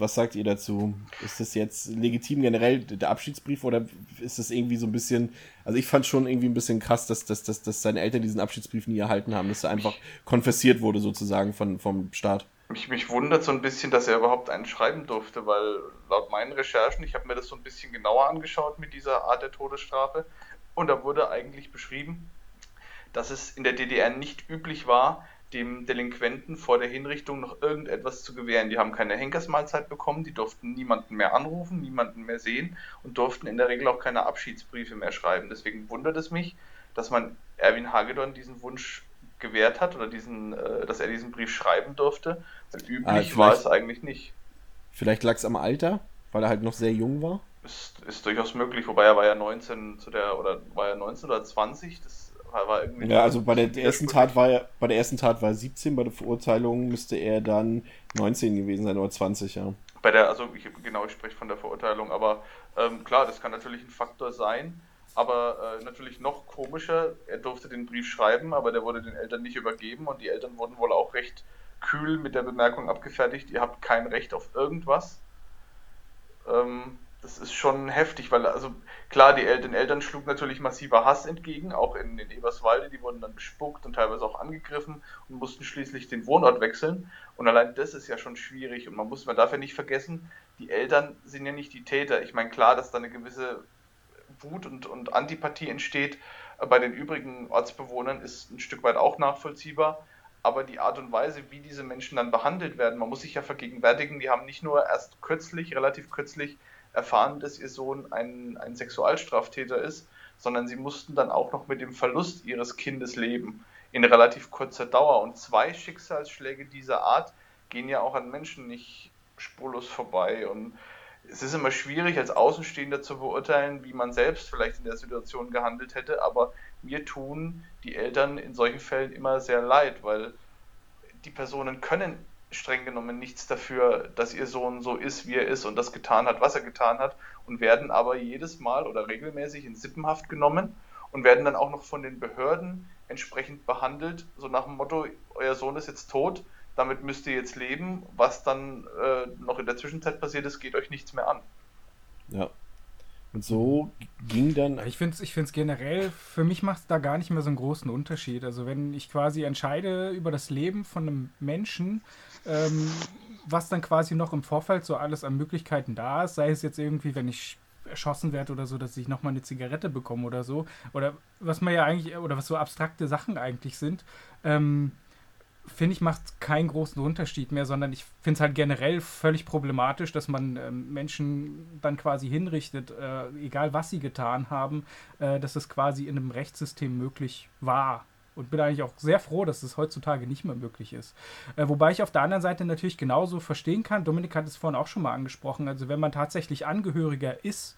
was sagt ihr dazu? Ist das jetzt legitim generell der Abschiedsbrief oder ist das irgendwie so ein bisschen, also ich fand schon irgendwie ein bisschen krass, dass, dass, dass, dass seine Eltern diesen Abschiedsbrief nie erhalten haben, dass er einfach konfessiert wurde sozusagen von, vom Staat. Mich, mich wundert so ein bisschen, dass er überhaupt einen schreiben durfte, weil laut meinen Recherchen, ich habe mir das so ein bisschen genauer angeschaut mit dieser Art der Todesstrafe und da wurde eigentlich beschrieben, dass es in der DDR nicht üblich war, dem Delinquenten vor der Hinrichtung noch irgendetwas zu gewähren. Die haben keine Henkersmahlzeit bekommen, die durften niemanden mehr anrufen, niemanden mehr sehen und durften in der Regel auch keine Abschiedsbriefe mehr schreiben. Deswegen wundert es mich, dass man Erwin Hagedorn diesen Wunsch gewährt hat oder diesen, äh, dass er diesen Brief schreiben durfte. Weil üblich ah, war es eigentlich nicht. Vielleicht lag es am Alter, weil er halt noch sehr jung war. Ist, ist durchaus möglich, wobei er war ja 19 zu der, oder war er 19 oder 20, das war irgendwie ja, also bei der ersten Tat war er, bei der ersten Tat war er 17, bei der Verurteilung müsste er dann 19 gewesen sein oder 20, ja. Bei der, also ich, genau, ich spreche von der Verurteilung, aber ähm, klar, das kann natürlich ein Faktor sein, aber äh, natürlich noch komischer, er durfte den Brief schreiben, aber der wurde den Eltern nicht übergeben und die Eltern wurden wohl auch recht kühl mit der Bemerkung abgefertigt, ihr habt kein Recht auf irgendwas. Ähm, das ist schon heftig, weil, also klar, die El den Eltern schlug natürlich massiver Hass entgegen, auch in, in Eberswalde, die wurden dann bespuckt und teilweise auch angegriffen und mussten schließlich den Wohnort wechseln. Und allein das ist ja schon schwierig und man muss, man darf ja nicht vergessen, die Eltern sind ja nicht die Täter. Ich meine, klar, dass da eine gewisse Wut und, und Antipathie entsteht bei den übrigen Ortsbewohnern, ist ein Stück weit auch nachvollziehbar aber die Art und Weise, wie diese Menschen dann behandelt werden, man muss sich ja vergegenwärtigen, die haben nicht nur erst kürzlich, relativ kürzlich erfahren, dass ihr Sohn ein, ein Sexualstraftäter ist, sondern sie mussten dann auch noch mit dem Verlust ihres Kindes leben in relativ kurzer Dauer. Und zwei Schicksalsschläge dieser Art gehen ja auch an Menschen nicht spurlos vorbei. Und es ist immer schwierig, als Außenstehender zu beurteilen, wie man selbst vielleicht in der Situation gehandelt hätte, aber mir tun die Eltern in solchen Fällen immer sehr leid, weil die Personen können streng genommen nichts dafür, dass ihr Sohn so ist, wie er ist und das getan hat, was er getan hat und werden aber jedes Mal oder regelmäßig in Sippenhaft genommen und werden dann auch noch von den Behörden entsprechend behandelt, so nach dem Motto, euer Sohn ist jetzt tot, damit müsst ihr jetzt leben, was dann äh, noch in der Zwischenzeit passiert ist, geht euch nichts mehr an. Ja. Und so ging dann. Ich finde es ich find's generell, für mich macht es da gar nicht mehr so einen großen Unterschied. Also, wenn ich quasi entscheide über das Leben von einem Menschen, ähm, was dann quasi noch im Vorfeld so alles an Möglichkeiten da ist, sei es jetzt irgendwie, wenn ich erschossen werde oder so, dass ich nochmal eine Zigarette bekomme oder so. Oder was man ja eigentlich, oder was so abstrakte Sachen eigentlich sind. Ähm, finde ich, macht keinen großen Unterschied mehr, sondern ich finde es halt generell völlig problematisch, dass man äh, Menschen dann quasi hinrichtet, äh, egal was sie getan haben, äh, dass es quasi in einem Rechtssystem möglich war. Und bin eigentlich auch sehr froh, dass es heutzutage nicht mehr möglich ist. Äh, wobei ich auf der anderen Seite natürlich genauso verstehen kann, Dominik hat es vorhin auch schon mal angesprochen, also wenn man tatsächlich Angehöriger ist,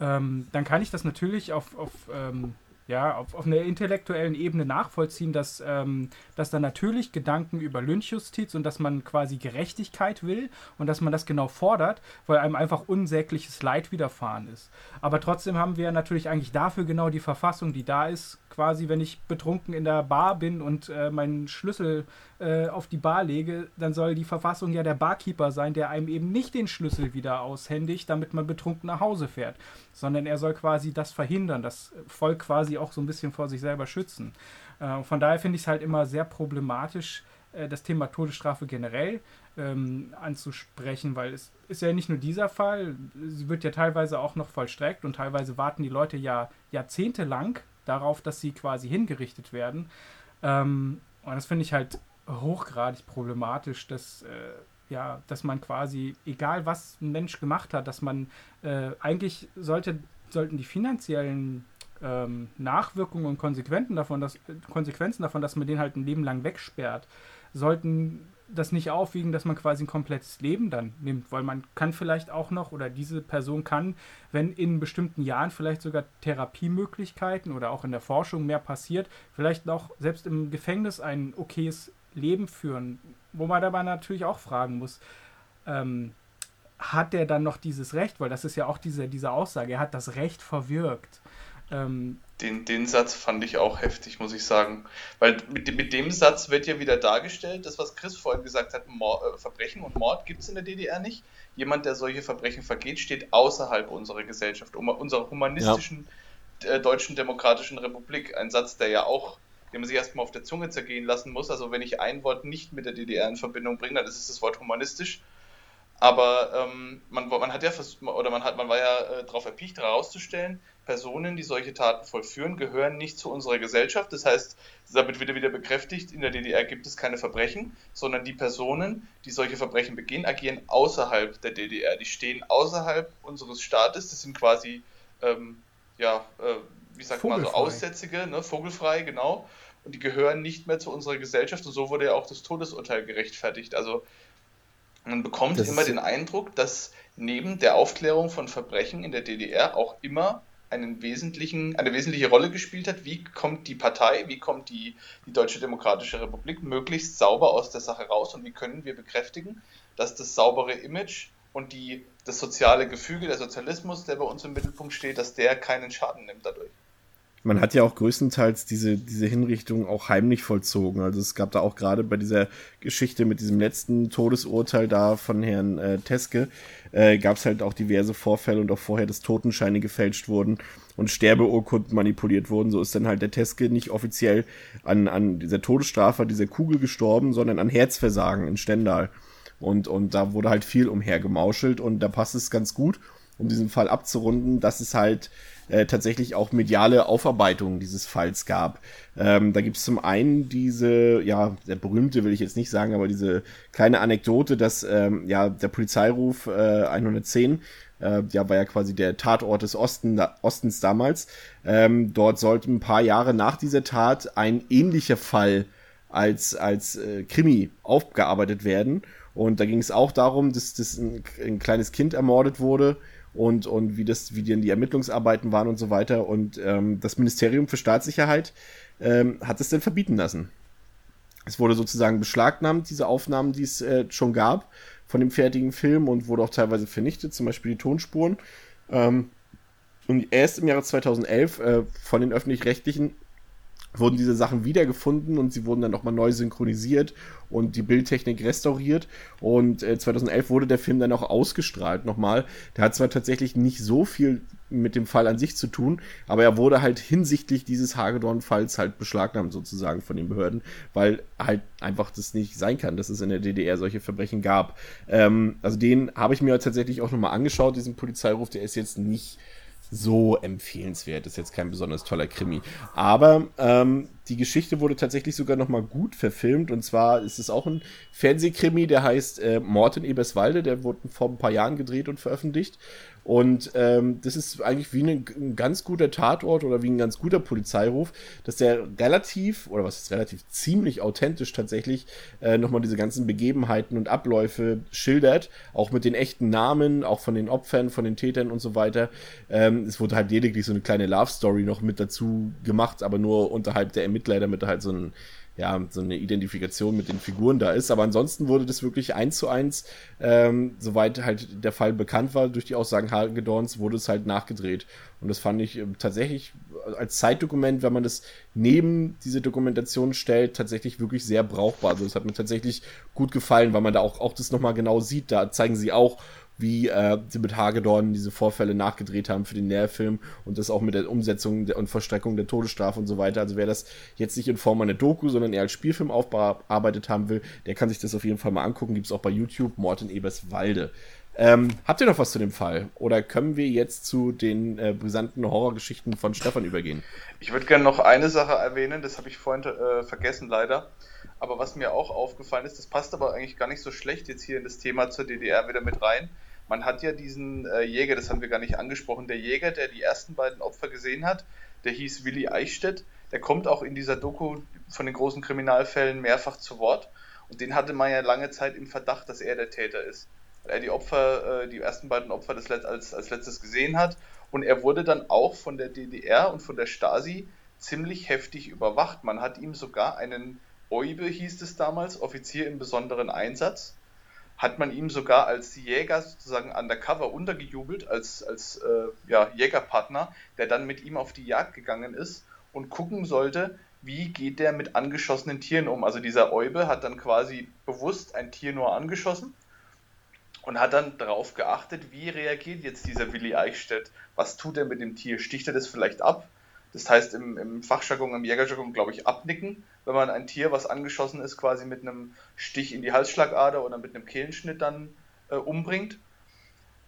ähm, dann kann ich das natürlich auf, auf ähm, ja, auf, auf einer intellektuellen Ebene nachvollziehen, dass, ähm, dass da natürlich Gedanken über Lynchjustiz und dass man quasi Gerechtigkeit will und dass man das genau fordert, weil einem einfach unsägliches Leid widerfahren ist. Aber trotzdem haben wir natürlich eigentlich dafür genau die Verfassung, die da ist, quasi, wenn ich betrunken in der Bar bin und äh, meinen Schlüssel äh, auf die Bar lege, dann soll die Verfassung ja der Barkeeper sein, der einem eben nicht den Schlüssel wieder aushändigt, damit man betrunken nach Hause fährt, sondern er soll quasi das verhindern, das Volk quasi auch so ein bisschen vor sich selber schützen. Äh, von daher finde ich es halt immer sehr problematisch, äh, das Thema Todesstrafe generell ähm, anzusprechen, weil es ist ja nicht nur dieser Fall, sie wird ja teilweise auch noch vollstreckt und teilweise warten die Leute ja jahrzehntelang darauf, dass sie quasi hingerichtet werden. Ähm, und das finde ich halt hochgradig problematisch, dass, äh, ja, dass man quasi, egal was ein Mensch gemacht hat, dass man äh, eigentlich sollte, sollten die finanziellen ähm, Nachwirkungen und Konsequenzen davon, dass, Konsequenzen davon, dass man den halt ein Leben lang wegsperrt, sollten das nicht aufwiegen, dass man quasi ein komplettes Leben dann nimmt, weil man kann vielleicht auch noch oder diese Person kann, wenn in bestimmten Jahren vielleicht sogar Therapiemöglichkeiten oder auch in der Forschung mehr passiert, vielleicht noch selbst im Gefängnis ein okayes Leben führen, wo man dabei natürlich auch fragen muss, ähm, hat der dann noch dieses Recht, weil das ist ja auch diese, diese Aussage, er hat das Recht verwirkt. Ähm, den, den Satz fand ich auch heftig, muss ich sagen. Weil mit, mit dem Satz wird ja wieder dargestellt, das, was Chris vorhin gesagt hat, Mord, äh, Verbrechen und Mord gibt es in der DDR nicht. Jemand, der solche Verbrechen vergeht, steht außerhalb unserer Gesellschaft, unserer humanistischen ja. äh, deutschen demokratischen Republik. Ein Satz, der ja auch, den man sich erstmal auf der Zunge zergehen lassen muss. Also wenn ich ein Wort nicht mit der DDR in Verbindung bringe, dann ist es das Wort humanistisch. Aber ähm, man, man, hat ja oder man hat, man war ja äh, darauf erpicht, herauszustellen, Personen, die solche Taten vollführen, gehören nicht zu unserer Gesellschaft. Das heißt, damit wird wieder bekräftigt, in der DDR gibt es keine Verbrechen, sondern die Personen, die solche Verbrechen begehen, agieren außerhalb der DDR. Die stehen außerhalb unseres Staates. Das sind quasi, ähm, ja, äh, wie sagt man so, Aussätzige, ne? vogelfrei, genau. Und die gehören nicht mehr zu unserer Gesellschaft. Und so wurde ja auch das Todesurteil gerechtfertigt. Also man bekommt das immer den Eindruck, dass neben der Aufklärung von Verbrechen in der DDR auch immer einen wesentlichen, eine wesentliche Rolle gespielt hat. Wie kommt die Partei, wie kommt die, die Deutsche Demokratische Republik möglichst sauber aus der Sache raus und wie können wir bekräftigen, dass das saubere Image und die, das soziale Gefüge, der Sozialismus, der bei uns im Mittelpunkt steht, dass der keinen Schaden nimmt dadurch man hat ja auch größtenteils diese, diese Hinrichtung auch heimlich vollzogen. Also es gab da auch gerade bei dieser Geschichte mit diesem letzten Todesurteil da von Herrn äh, Teske, äh, gab es halt auch diverse Vorfälle und auch vorher, dass Totenscheine gefälscht wurden und Sterbeurkunden manipuliert wurden. So ist dann halt der Teske nicht offiziell an, an dieser Todesstrafe, dieser Kugel gestorben, sondern an Herzversagen in Stendal. Und, und da wurde halt viel umhergemauschelt und da passt es ganz gut, um diesen Fall abzurunden, dass es halt äh, tatsächlich auch mediale Aufarbeitungen dieses Falls gab. Ähm, da gibt es zum einen diese, ja, der berühmte will ich jetzt nicht sagen, aber diese kleine Anekdote, dass ähm, ja der Polizeiruf äh, 110 äh, ja, war ja quasi der Tatort des Osten, Ostens damals. Ähm, dort sollte ein paar Jahre nach dieser Tat ein ähnlicher Fall als, als äh, Krimi aufgearbeitet werden. Und da ging es auch darum, dass, dass ein, ein kleines Kind ermordet wurde und, und wie das, wie denn die Ermittlungsarbeiten waren und so weiter. Und ähm, das Ministerium für Staatssicherheit ähm, hat es denn verbieten lassen. Es wurde sozusagen beschlagnahmt, diese Aufnahmen, die es äh, schon gab von dem fertigen Film und wurde auch teilweise vernichtet, zum Beispiel die Tonspuren. Ähm, und erst im Jahre 2011 äh, von den öffentlich-rechtlichen wurden diese Sachen wiedergefunden und sie wurden dann nochmal neu synchronisiert und die Bildtechnik restauriert. Und äh, 2011 wurde der Film dann auch ausgestrahlt nochmal. Der hat zwar tatsächlich nicht so viel mit dem Fall an sich zu tun, aber er wurde halt hinsichtlich dieses Hagedorn-Falls halt beschlagnahmt sozusagen von den Behörden, weil halt einfach das nicht sein kann, dass es in der DDR solche Verbrechen gab. Ähm, also den habe ich mir tatsächlich auch nochmal angeschaut, diesen Polizeiruf, der ist jetzt nicht so empfehlenswert. Ist jetzt kein besonders toller Krimi. Aber ähm, die Geschichte wurde tatsächlich sogar noch mal gut verfilmt. Und zwar ist es auch ein Fernsehkrimi, der heißt äh, Mord in Eberswalde. Der wurde vor ein paar Jahren gedreht und veröffentlicht. Und ähm, das ist eigentlich wie ein, ein, ganz guter Tatort oder wie ein ganz guter Polizeiruf, dass der relativ, oder was ist relativ, ziemlich authentisch tatsächlich äh, nochmal diese ganzen Begebenheiten und Abläufe schildert, auch mit den echten Namen, auch von den Opfern, von den Tätern und so weiter. Ähm, es wurde halt lediglich so eine kleine Love Story noch mit dazu gemacht, aber nur unterhalb der Ermittler, damit halt so ein ja, so eine Identifikation mit den Figuren da ist. Aber ansonsten wurde das wirklich eins zu eins, ähm, soweit halt der Fall bekannt war, durch die Aussagen Hagedorns, wurde es halt nachgedreht. Und das fand ich äh, tatsächlich als Zeitdokument, wenn man das neben diese Dokumentation stellt, tatsächlich wirklich sehr brauchbar. Also es hat mir tatsächlich gut gefallen, weil man da auch, auch das nochmal genau sieht. Da zeigen sie auch, wie äh, sie mit Hagedorn diese Vorfälle nachgedreht haben für den Nährfilm und das auch mit der Umsetzung der, und Verstreckung der Todesstrafe und so weiter. Also wer das jetzt nicht in Form einer Doku, sondern eher als Spielfilm aufbearbeitet haben will, der kann sich das auf jeden Fall mal angucken. Gibt es auch bei YouTube, Morten Eberswalde. Ähm, habt ihr noch was zu dem Fall? Oder können wir jetzt zu den äh, brisanten Horrorgeschichten von Stefan übergehen? Ich würde gerne noch eine Sache erwähnen, das habe ich vorhin äh, vergessen leider. Aber was mir auch aufgefallen ist, das passt aber eigentlich gar nicht so schlecht jetzt hier in das Thema zur DDR wieder mit rein. Man hat ja diesen äh, Jäger, das haben wir gar nicht angesprochen, der Jäger, der die ersten beiden Opfer gesehen hat, der hieß Willi Eichstätt. Der kommt auch in dieser Doku von den großen Kriminalfällen mehrfach zu Wort. Und den hatte man ja lange Zeit im Verdacht, dass er der Täter ist. Weil er die Opfer, äh, die ersten beiden Opfer des Let als, als letztes gesehen hat. Und er wurde dann auch von der DDR und von der Stasi ziemlich heftig überwacht. Man hat ihm sogar einen Oibe hieß es damals, Offizier im besonderen Einsatz, hat man ihm sogar als Jäger sozusagen undercover untergejubelt, als, als äh, ja, Jägerpartner, der dann mit ihm auf die Jagd gegangen ist und gucken sollte, wie geht der mit angeschossenen Tieren um. Also dieser Eube hat dann quasi bewusst ein Tier nur angeschossen und hat dann darauf geachtet, wie reagiert jetzt dieser Willi Eichstätt. Was tut er mit dem Tier? Sticht er das vielleicht ab? Das heißt im, im Fachjargon, im Jägerjargon, glaube ich, abnicken, wenn man ein Tier, was angeschossen ist, quasi mit einem Stich in die Halsschlagader oder mit einem Kehlenschnitt dann äh, umbringt.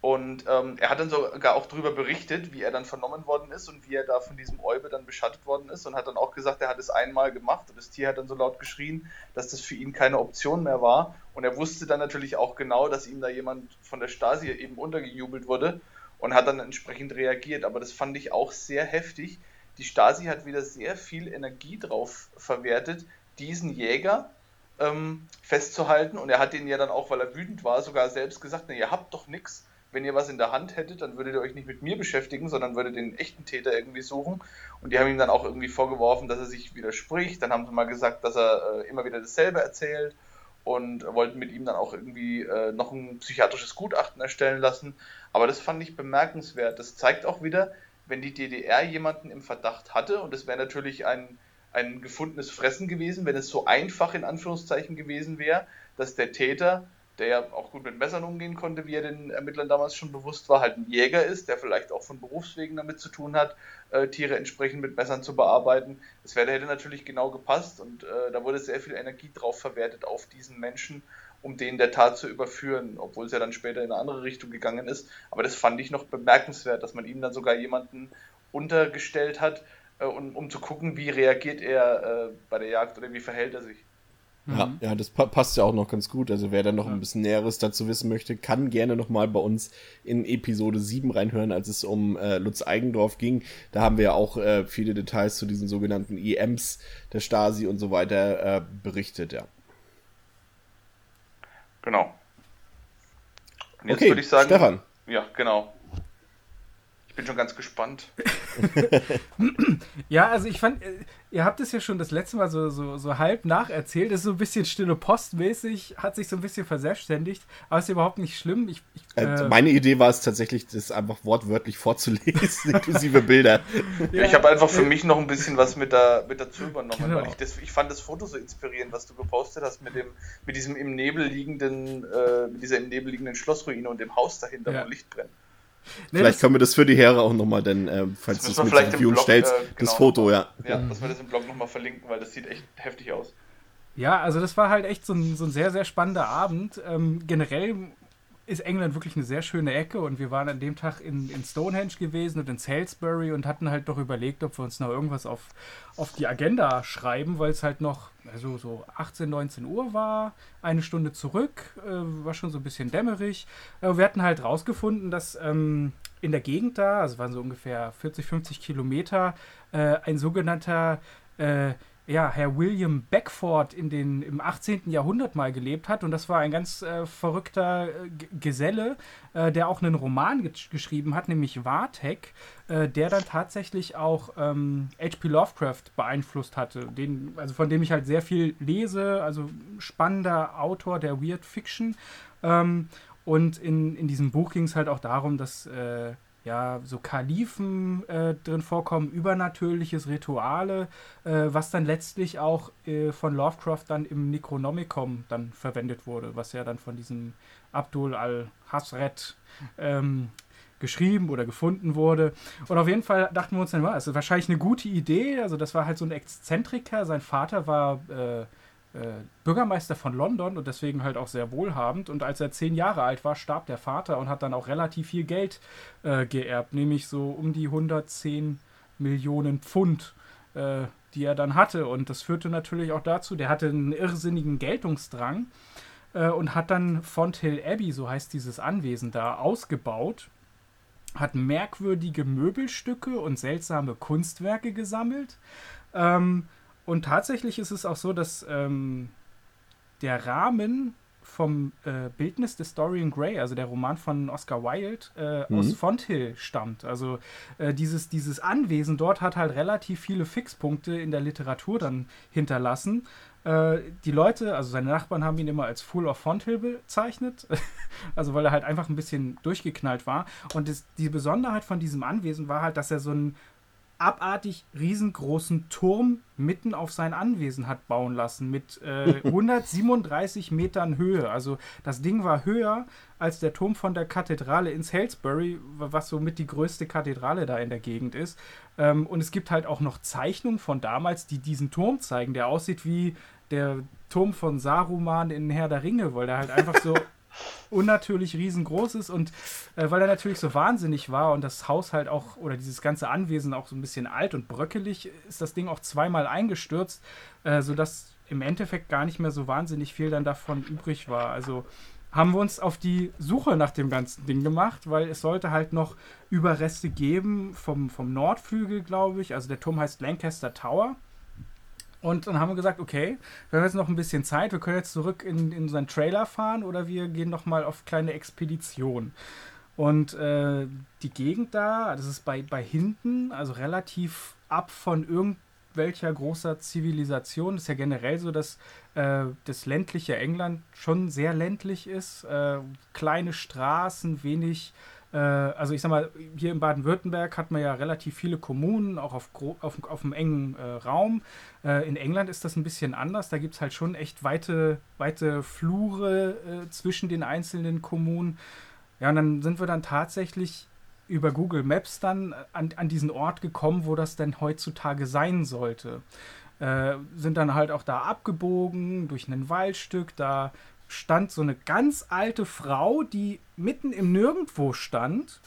Und ähm, er hat dann sogar auch darüber berichtet, wie er dann vernommen worden ist und wie er da von diesem Eube dann beschattet worden ist und hat dann auch gesagt, er hat es einmal gemacht und das Tier hat dann so laut geschrien, dass das für ihn keine Option mehr war. Und er wusste dann natürlich auch genau, dass ihm da jemand von der Stasi eben untergejubelt wurde und hat dann entsprechend reagiert. Aber das fand ich auch sehr heftig, die Stasi hat wieder sehr viel Energie drauf verwertet, diesen Jäger ähm, festzuhalten. Und er hat den ja dann auch, weil er wütend war, sogar selbst gesagt, ihr habt doch nichts. Wenn ihr was in der Hand hättet, dann würdet ihr euch nicht mit mir beschäftigen, sondern würdet den echten Täter irgendwie suchen. Und die haben ihm dann auch irgendwie vorgeworfen, dass er sich widerspricht. Dann haben sie mal gesagt, dass er äh, immer wieder dasselbe erzählt und wollten mit ihm dann auch irgendwie äh, noch ein psychiatrisches Gutachten erstellen lassen. Aber das fand ich bemerkenswert. Das zeigt auch wieder, wenn die DDR jemanden im Verdacht hatte, und es wäre natürlich ein, ein gefundenes Fressen gewesen, wenn es so einfach in Anführungszeichen gewesen wäre, dass der Täter, der ja auch gut mit Messern umgehen konnte, wie er den Ermittlern damals schon bewusst war, halt ein Jäger ist, der vielleicht auch von Berufswegen damit zu tun hat, äh, Tiere entsprechend mit Messern zu bearbeiten. Das wäre, hätte natürlich genau gepasst und äh, da wurde sehr viel Energie drauf verwertet auf diesen Menschen um den der Tat zu überführen, obwohl es ja dann später in eine andere Richtung gegangen ist. Aber das fand ich noch bemerkenswert, dass man ihm dann sogar jemanden untergestellt hat, äh, um, um zu gucken, wie reagiert er äh, bei der Jagd oder wie verhält er sich. Ja, mhm. ja, das pa passt ja auch noch ganz gut. Also wer da noch ja. ein bisschen Näheres dazu wissen möchte, kann gerne nochmal bei uns in Episode 7 reinhören, als es um äh, Lutz Eigendorf ging. Da haben wir ja auch äh, viele Details zu diesen sogenannten EMs der Stasi und so weiter äh, berichtet, ja. Genau. Und jetzt okay, würde ich sagen. Stefan. Ja, genau. Ich bin schon ganz gespannt. ja, also ich fand, äh, ihr habt es ja schon das letzte Mal so, so, so halb nacherzählt. Das ist so ein bisschen stille postmäßig, hat sich so ein bisschen verselbstständigt, aber ist überhaupt nicht schlimm. Ich, ich, äh, äh, meine Idee war es tatsächlich, das einfach wortwörtlich vorzulesen, inklusive Bilder. Ja, ich habe einfach für mich noch ein bisschen was mit, da, mit dazu übernommen, genau. weil ich, das, ich fand das Foto so inspirierend, was du gepostet hast mit dem, mit diesem im Nebel liegenden, äh, mit dieser im Nebel liegenden Schlossruine und dem Haus dahinter, ja. wo Licht brennt. Nee, vielleicht können wir das für die Heere auch nochmal, denn äh, falls du es mit zur Verfügung stellst, äh, genau, das Foto, ja. Ja, dass wir das im Blog nochmal verlinken, weil das sieht echt heftig aus. Ja, also das war halt echt so ein, so ein sehr, sehr spannender Abend. Ähm, generell ist England wirklich eine sehr schöne Ecke und wir waren an dem Tag in, in Stonehenge gewesen und in Salisbury und hatten halt doch überlegt, ob wir uns noch irgendwas auf, auf die Agenda schreiben, weil es halt noch also so 18, 19 Uhr war, eine Stunde zurück, äh, war schon so ein bisschen dämmerig. Äh, wir hatten halt rausgefunden, dass ähm, in der Gegend da, also waren so ungefähr 40, 50 Kilometer, äh, ein sogenannter äh, ja, Herr William Beckford in den, im 18. Jahrhundert mal gelebt hat. Und das war ein ganz äh, verrückter äh, Geselle, äh, der auch einen Roman ge geschrieben hat, nämlich Wartek, äh, der dann tatsächlich auch H.P. Ähm, Lovecraft beeinflusst hatte, den, also von dem ich halt sehr viel lese, also spannender Autor der Weird Fiction. Ähm, und in, in diesem Buch ging es halt auch darum, dass äh, ja, so Kalifen äh, drin vorkommen, übernatürliches Rituale, äh, was dann letztlich auch äh, von Lovecraft dann im Necronomicon dann verwendet wurde, was ja dann von diesem Abdul al-Hasret ähm, geschrieben oder gefunden wurde. Und auf jeden Fall dachten wir uns dann, das ist wahrscheinlich eine gute Idee. Also das war halt so ein Exzentriker. Sein Vater war äh, Bürgermeister von London und deswegen halt auch sehr wohlhabend. Und als er zehn Jahre alt war, starb der Vater und hat dann auch relativ viel Geld äh, geerbt, nämlich so um die 110 Millionen Pfund, äh, die er dann hatte. Und das führte natürlich auch dazu, der hatte einen irrsinnigen Geltungsdrang äh, und hat dann Fonthill Abbey, so heißt dieses Anwesen da, ausgebaut hat merkwürdige Möbelstücke und seltsame Kunstwerke gesammelt. Ähm, und tatsächlich ist es auch so, dass ähm, der Rahmen vom äh, Bildnis des Dorian Gray, also der Roman von Oscar Wilde, äh, mhm. aus Fonthill stammt. Also äh, dieses, dieses Anwesen dort hat halt relativ viele Fixpunkte in der Literatur dann hinterlassen. Äh, die Leute, also seine Nachbarn haben ihn immer als Fool of Fonthill bezeichnet, also weil er halt einfach ein bisschen durchgeknallt war. Und das, die Besonderheit von diesem Anwesen war halt, dass er so ein abartig riesengroßen Turm mitten auf sein Anwesen hat bauen lassen mit äh, 137 Metern Höhe. Also das Ding war höher als der Turm von der Kathedrale in Salisbury, was somit die größte Kathedrale da in der Gegend ist. Ähm, und es gibt halt auch noch Zeichnungen von damals, die diesen Turm zeigen, der aussieht wie der Turm von Saruman in Herr der Ringe, weil der halt einfach so unnatürlich riesengroß ist und äh, weil er natürlich so wahnsinnig war und das Haus halt auch oder dieses ganze Anwesen auch so ein bisschen alt und bröckelig, ist das Ding auch zweimal eingestürzt, äh, sodass im Endeffekt gar nicht mehr so wahnsinnig viel dann davon übrig war. Also haben wir uns auf die Suche nach dem ganzen Ding gemacht, weil es sollte halt noch Überreste geben vom, vom Nordflügel, glaube ich. Also der Turm heißt Lancaster Tower. Und dann haben wir gesagt, okay, wir haben jetzt noch ein bisschen Zeit, wir können jetzt zurück in, in unseren Trailer fahren oder wir gehen noch mal auf kleine Expedition. Und äh, die Gegend da, das ist bei, bei hinten, also relativ ab von irgendwelcher großer Zivilisation. Das ist ja generell so, dass äh, das ländliche England schon sehr ländlich ist. Äh, kleine Straßen, wenig also ich sag mal, hier in Baden-Württemberg hat man ja relativ viele Kommunen, auch auf, auf, auf einem engen äh, Raum. Äh, in England ist das ein bisschen anders. Da gibt es halt schon echt weite, weite Flure äh, zwischen den einzelnen Kommunen. Ja, und dann sind wir dann tatsächlich über Google Maps dann an, an diesen Ort gekommen, wo das denn heutzutage sein sollte. Äh, sind dann halt auch da abgebogen durch ein Waldstück. Da stand so eine ganz alte Frau, die mitten im Nirgendwo stand,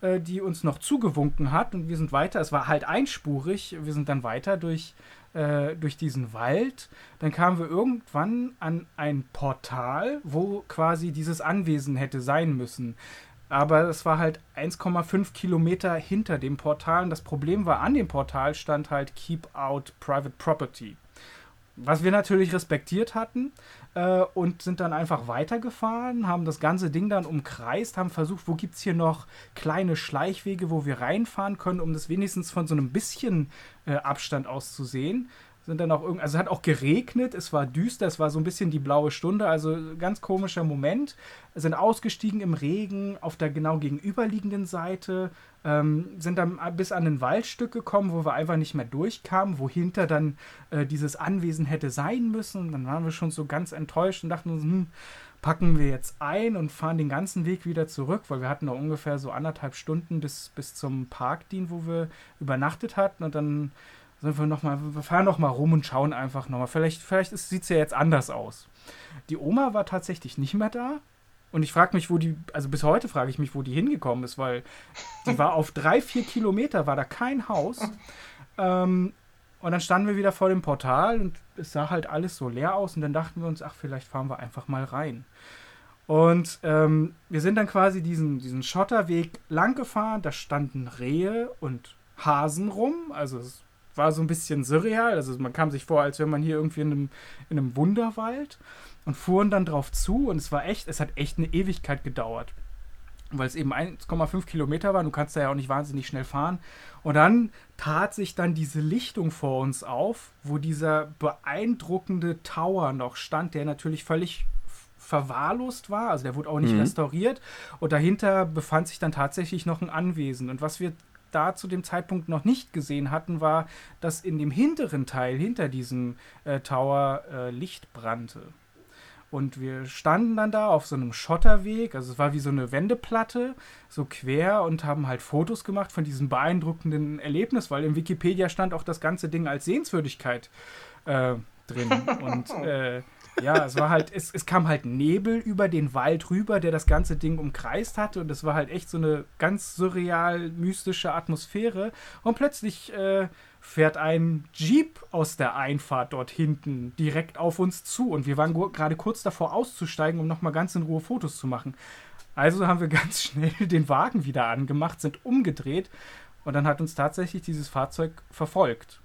äh, die uns noch zugewunken hat und wir sind weiter. Es war halt einspurig. Wir sind dann weiter durch, äh, durch diesen Wald. Dann kamen wir irgendwann an ein Portal, wo quasi dieses Anwesen hätte sein müssen. Aber es war halt 1,5 Kilometer hinter dem Portal. Und das Problem war, an dem Portal stand halt Keep Out Private Property. was wir natürlich respektiert hatten äh, und sind dann einfach weitergefahren, haben das ganze Ding dann umkreist, haben versucht, wo gibt es hier noch kleine Schleichwege, wo wir reinfahren können, um das wenigstens von so einem bisschen äh, Abstand aus zu sehen sind dann auch irgendwie, also es hat auch geregnet, es war düster, es war so ein bisschen die blaue Stunde, also ganz komischer Moment. Sind ausgestiegen im Regen auf der genau gegenüberliegenden Seite, ähm, sind dann bis an ein Waldstück gekommen, wo wir einfach nicht mehr durchkamen, wohinter dann äh, dieses Anwesen hätte sein müssen. Und dann waren wir schon so ganz enttäuscht und dachten uns, hm, packen wir jetzt ein und fahren den ganzen Weg wieder zurück, weil wir hatten noch ungefähr so anderthalb Stunden bis, bis zum Parkdien, wo wir übernachtet hatten und dann sind wir noch mal, wir fahren noch mal rum und schauen einfach noch mal. Vielleicht, vielleicht sieht es ja jetzt anders aus. Die Oma war tatsächlich nicht mehr da. Und ich frage mich, wo die, also bis heute frage ich mich, wo die hingekommen ist, weil die war auf drei, vier Kilometer, war da kein Haus. Ähm, und dann standen wir wieder vor dem Portal und es sah halt alles so leer aus. Und dann dachten wir uns, ach, vielleicht fahren wir einfach mal rein. Und ähm, wir sind dann quasi diesen, diesen Schotterweg lang gefahren. Da standen Rehe und Hasen rum. Also es war so ein bisschen surreal. Also man kam sich vor, als wäre man hier irgendwie in einem, in einem Wunderwald und fuhren dann drauf zu und es war echt, es hat echt eine Ewigkeit gedauert. Weil es eben 1,5 Kilometer war, du kannst da ja auch nicht wahnsinnig schnell fahren. Und dann tat sich dann diese Lichtung vor uns auf, wo dieser beeindruckende Tower noch stand, der natürlich völlig verwahrlost war, also der wurde auch nicht mhm. restauriert und dahinter befand sich dann tatsächlich noch ein Anwesen und was wir da zu dem Zeitpunkt noch nicht gesehen hatten, war, dass in dem hinteren Teil, hinter diesem äh, Tower, äh, Licht brannte. Und wir standen dann da auf so einem Schotterweg, also es war wie so eine Wendeplatte, so quer und haben halt Fotos gemacht von diesem beeindruckenden Erlebnis, weil im Wikipedia stand auch das ganze Ding als Sehenswürdigkeit äh, drin. Und äh, ja, es war halt, es, es kam halt Nebel über den Wald rüber, der das ganze Ding umkreist hatte. Und es war halt echt so eine ganz surreal mystische Atmosphäre. Und plötzlich äh, fährt ein Jeep aus der Einfahrt dort hinten direkt auf uns zu und wir waren gerade kurz davor auszusteigen, um nochmal ganz in Ruhe Fotos zu machen. Also haben wir ganz schnell den Wagen wieder angemacht, sind umgedreht und dann hat uns tatsächlich dieses Fahrzeug verfolgt.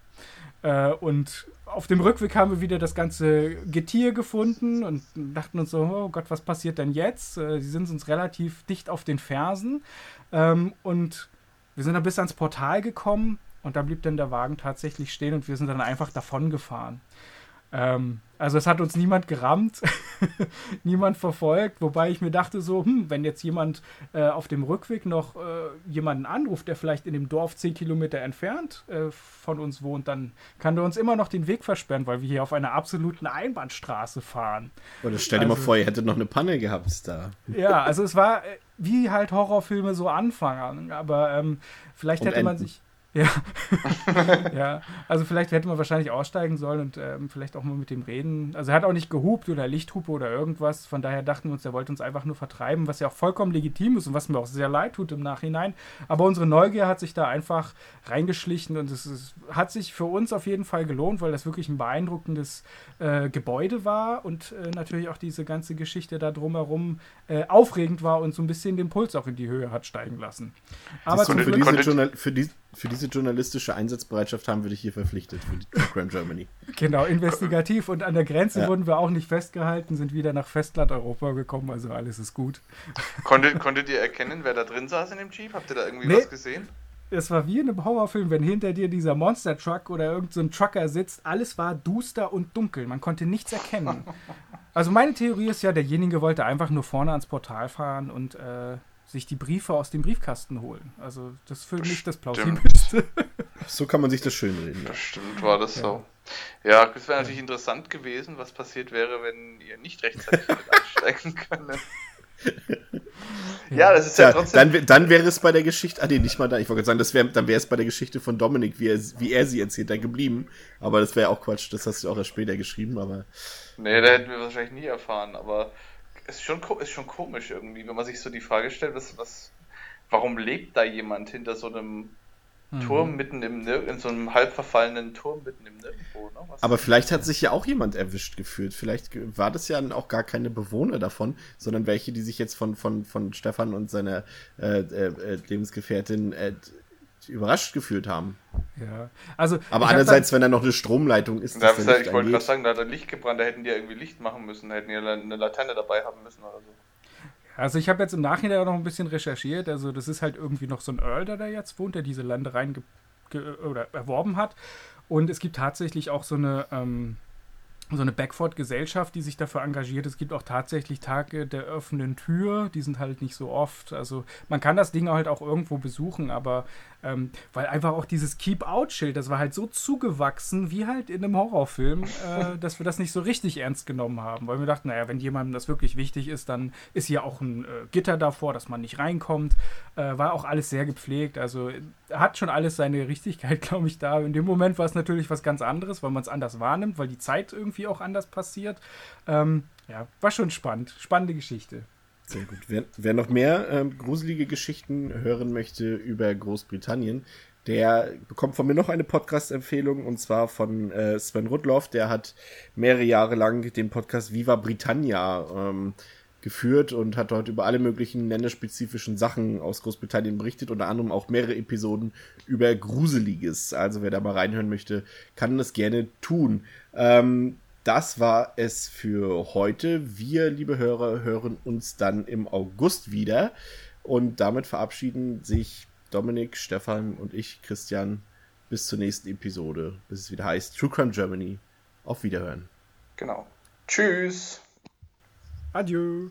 Äh, und auf dem Rückweg haben wir wieder das ganze Getier gefunden und dachten uns so, oh Gott, was passiert denn jetzt? Äh, sie sind uns relativ dicht auf den Fersen. Ähm, und wir sind dann bis ans Portal gekommen und da blieb dann der Wagen tatsächlich stehen und wir sind dann einfach davon gefahren. Ähm, also es hat uns niemand gerammt, niemand verfolgt, wobei ich mir dachte so, hm, wenn jetzt jemand äh, auf dem Rückweg noch äh, jemanden anruft, der vielleicht in dem Dorf zehn Kilometer entfernt äh, von uns wohnt, dann kann der uns immer noch den Weg versperren, weil wir hier auf einer absoluten Einbahnstraße fahren. Oder stell dir also, mal vor, ihr hättet noch eine Panne gehabt da. Ja, also es war äh, wie halt Horrorfilme so anfangen, aber ähm, vielleicht Und hätte man sich ja. ja, also vielleicht hätte man wahrscheinlich aussteigen sollen und ähm, vielleicht auch mal mit dem reden. Also er hat auch nicht gehupt oder Lichthupe oder irgendwas. Von daher dachten wir uns, er wollte uns einfach nur vertreiben, was ja auch vollkommen legitim ist und was mir auch sehr leid tut im Nachhinein. Aber unsere Neugier hat sich da einfach reingeschlichen und es ist, hat sich für uns auf jeden Fall gelohnt, weil das wirklich ein beeindruckendes äh, Gebäude war und äh, natürlich auch diese ganze Geschichte da drumherum äh, aufregend war und so ein bisschen den Puls auch in die Höhe hat steigen lassen. Aber für, diese Journal für, die, für diese journalistische Einsatzbereitschaft haben wir dich hier verpflichtet für die Crime Germany. Genau, investigativ und an der Grenze ja. wurden wir auch nicht festgehalten, sind wieder nach Festland Europa gekommen, also alles ist gut. Konntet, konntet ihr erkennen, wer da drin saß in dem Jeep? Habt ihr da irgendwie nee. was gesehen? es war wie in einem Horrorfilm, wenn hinter dir dieser Monster Truck oder irgendein so Trucker sitzt. Alles war duster und dunkel. Man konnte nichts erkennen. Also meine Theorie ist ja, derjenige wollte einfach nur vorne ans Portal fahren und äh, sich die Briefe aus dem Briefkasten holen. Also das ist für mich das plausibelste. So kann man sich das schön reden. Bestimmt war das ja. so. Ja, das wäre natürlich ja. interessant gewesen, was passiert wäre, wenn ihr nicht rechtzeitig einsteigen könnt. ja, das ist ja, ja trotzdem. Dann, dann wäre es bei der Geschichte, ah nee, nicht mal da, ich wollte sagen, das wär, dann wäre es bei der Geschichte von Dominik, wie er, wie er sie erzählt, dann geblieben. Aber das wäre auch Quatsch, das hast du auch erst später geschrieben, aber. Nee, da hätten wir wahrscheinlich nie erfahren, aber es ist schon, ist schon komisch irgendwie, wenn man sich so die Frage stellt, was, was, warum lebt da jemand hinter so einem mhm. Turm mitten im in so einem halb verfallenen Turm mitten im Nirgendwo. Ne? Aber vielleicht hat sich ja auch jemand erwischt gefühlt. Vielleicht war das ja auch gar keine Bewohner davon, sondern welche, die sich jetzt von, von, von Stefan und seiner äh, äh, äh Lebensgefährtin äh, überrascht gefühlt haben. Ja, also. Aber andererseits, wenn da noch eine Stromleitung ist, da da ich wollte gerade sagen, da hat er Licht gebrannt, da hätten die ja irgendwie Licht machen müssen, da hätten die eine Laterne dabei haben müssen oder so. Also ich habe jetzt im Nachhinein auch noch ein bisschen recherchiert. Also das ist halt irgendwie noch so ein Earl, der da jetzt wohnt, der diese Ländereien oder erworben hat. Und es gibt tatsächlich auch so eine ähm, so eine Backford-Gesellschaft, die sich dafür engagiert. Es gibt auch tatsächlich Tage der offenen Tür, die sind halt nicht so oft. Also man kann das Ding halt auch irgendwo besuchen, aber ähm, weil einfach auch dieses Keep-Out-Schild, das war halt so zugewachsen wie halt in einem Horrorfilm, äh, dass wir das nicht so richtig ernst genommen haben. Weil wir dachten, naja, wenn jemandem das wirklich wichtig ist, dann ist hier auch ein äh, Gitter davor, dass man nicht reinkommt. Äh, war auch alles sehr gepflegt. Also hat schon alles seine Richtigkeit, glaube ich, da. In dem Moment war es natürlich was ganz anderes, weil man es anders wahrnimmt, weil die Zeit irgendwie auch anders passiert. Ähm, ja, war schon spannend. Spannende Geschichte. Sehr gut. Wer, wer noch mehr ähm, gruselige Geschichten hören möchte über Großbritannien, der bekommt von mir noch eine Podcast-Empfehlung und zwar von äh, Sven Rudloff. Der hat mehrere Jahre lang den Podcast Viva Britannia ähm, geführt und hat dort über alle möglichen länderspezifischen Sachen aus Großbritannien berichtet, unter anderem auch mehrere Episoden über Gruseliges. Also wer da mal reinhören möchte, kann das gerne tun. Ähm, das war es für heute. Wir, liebe Hörer, hören uns dann im August wieder. Und damit verabschieden sich Dominik, Stefan und ich, Christian, bis zur nächsten Episode, bis es wieder heißt True Crime Germany. Auf Wiederhören. Genau. Tschüss. Adieu.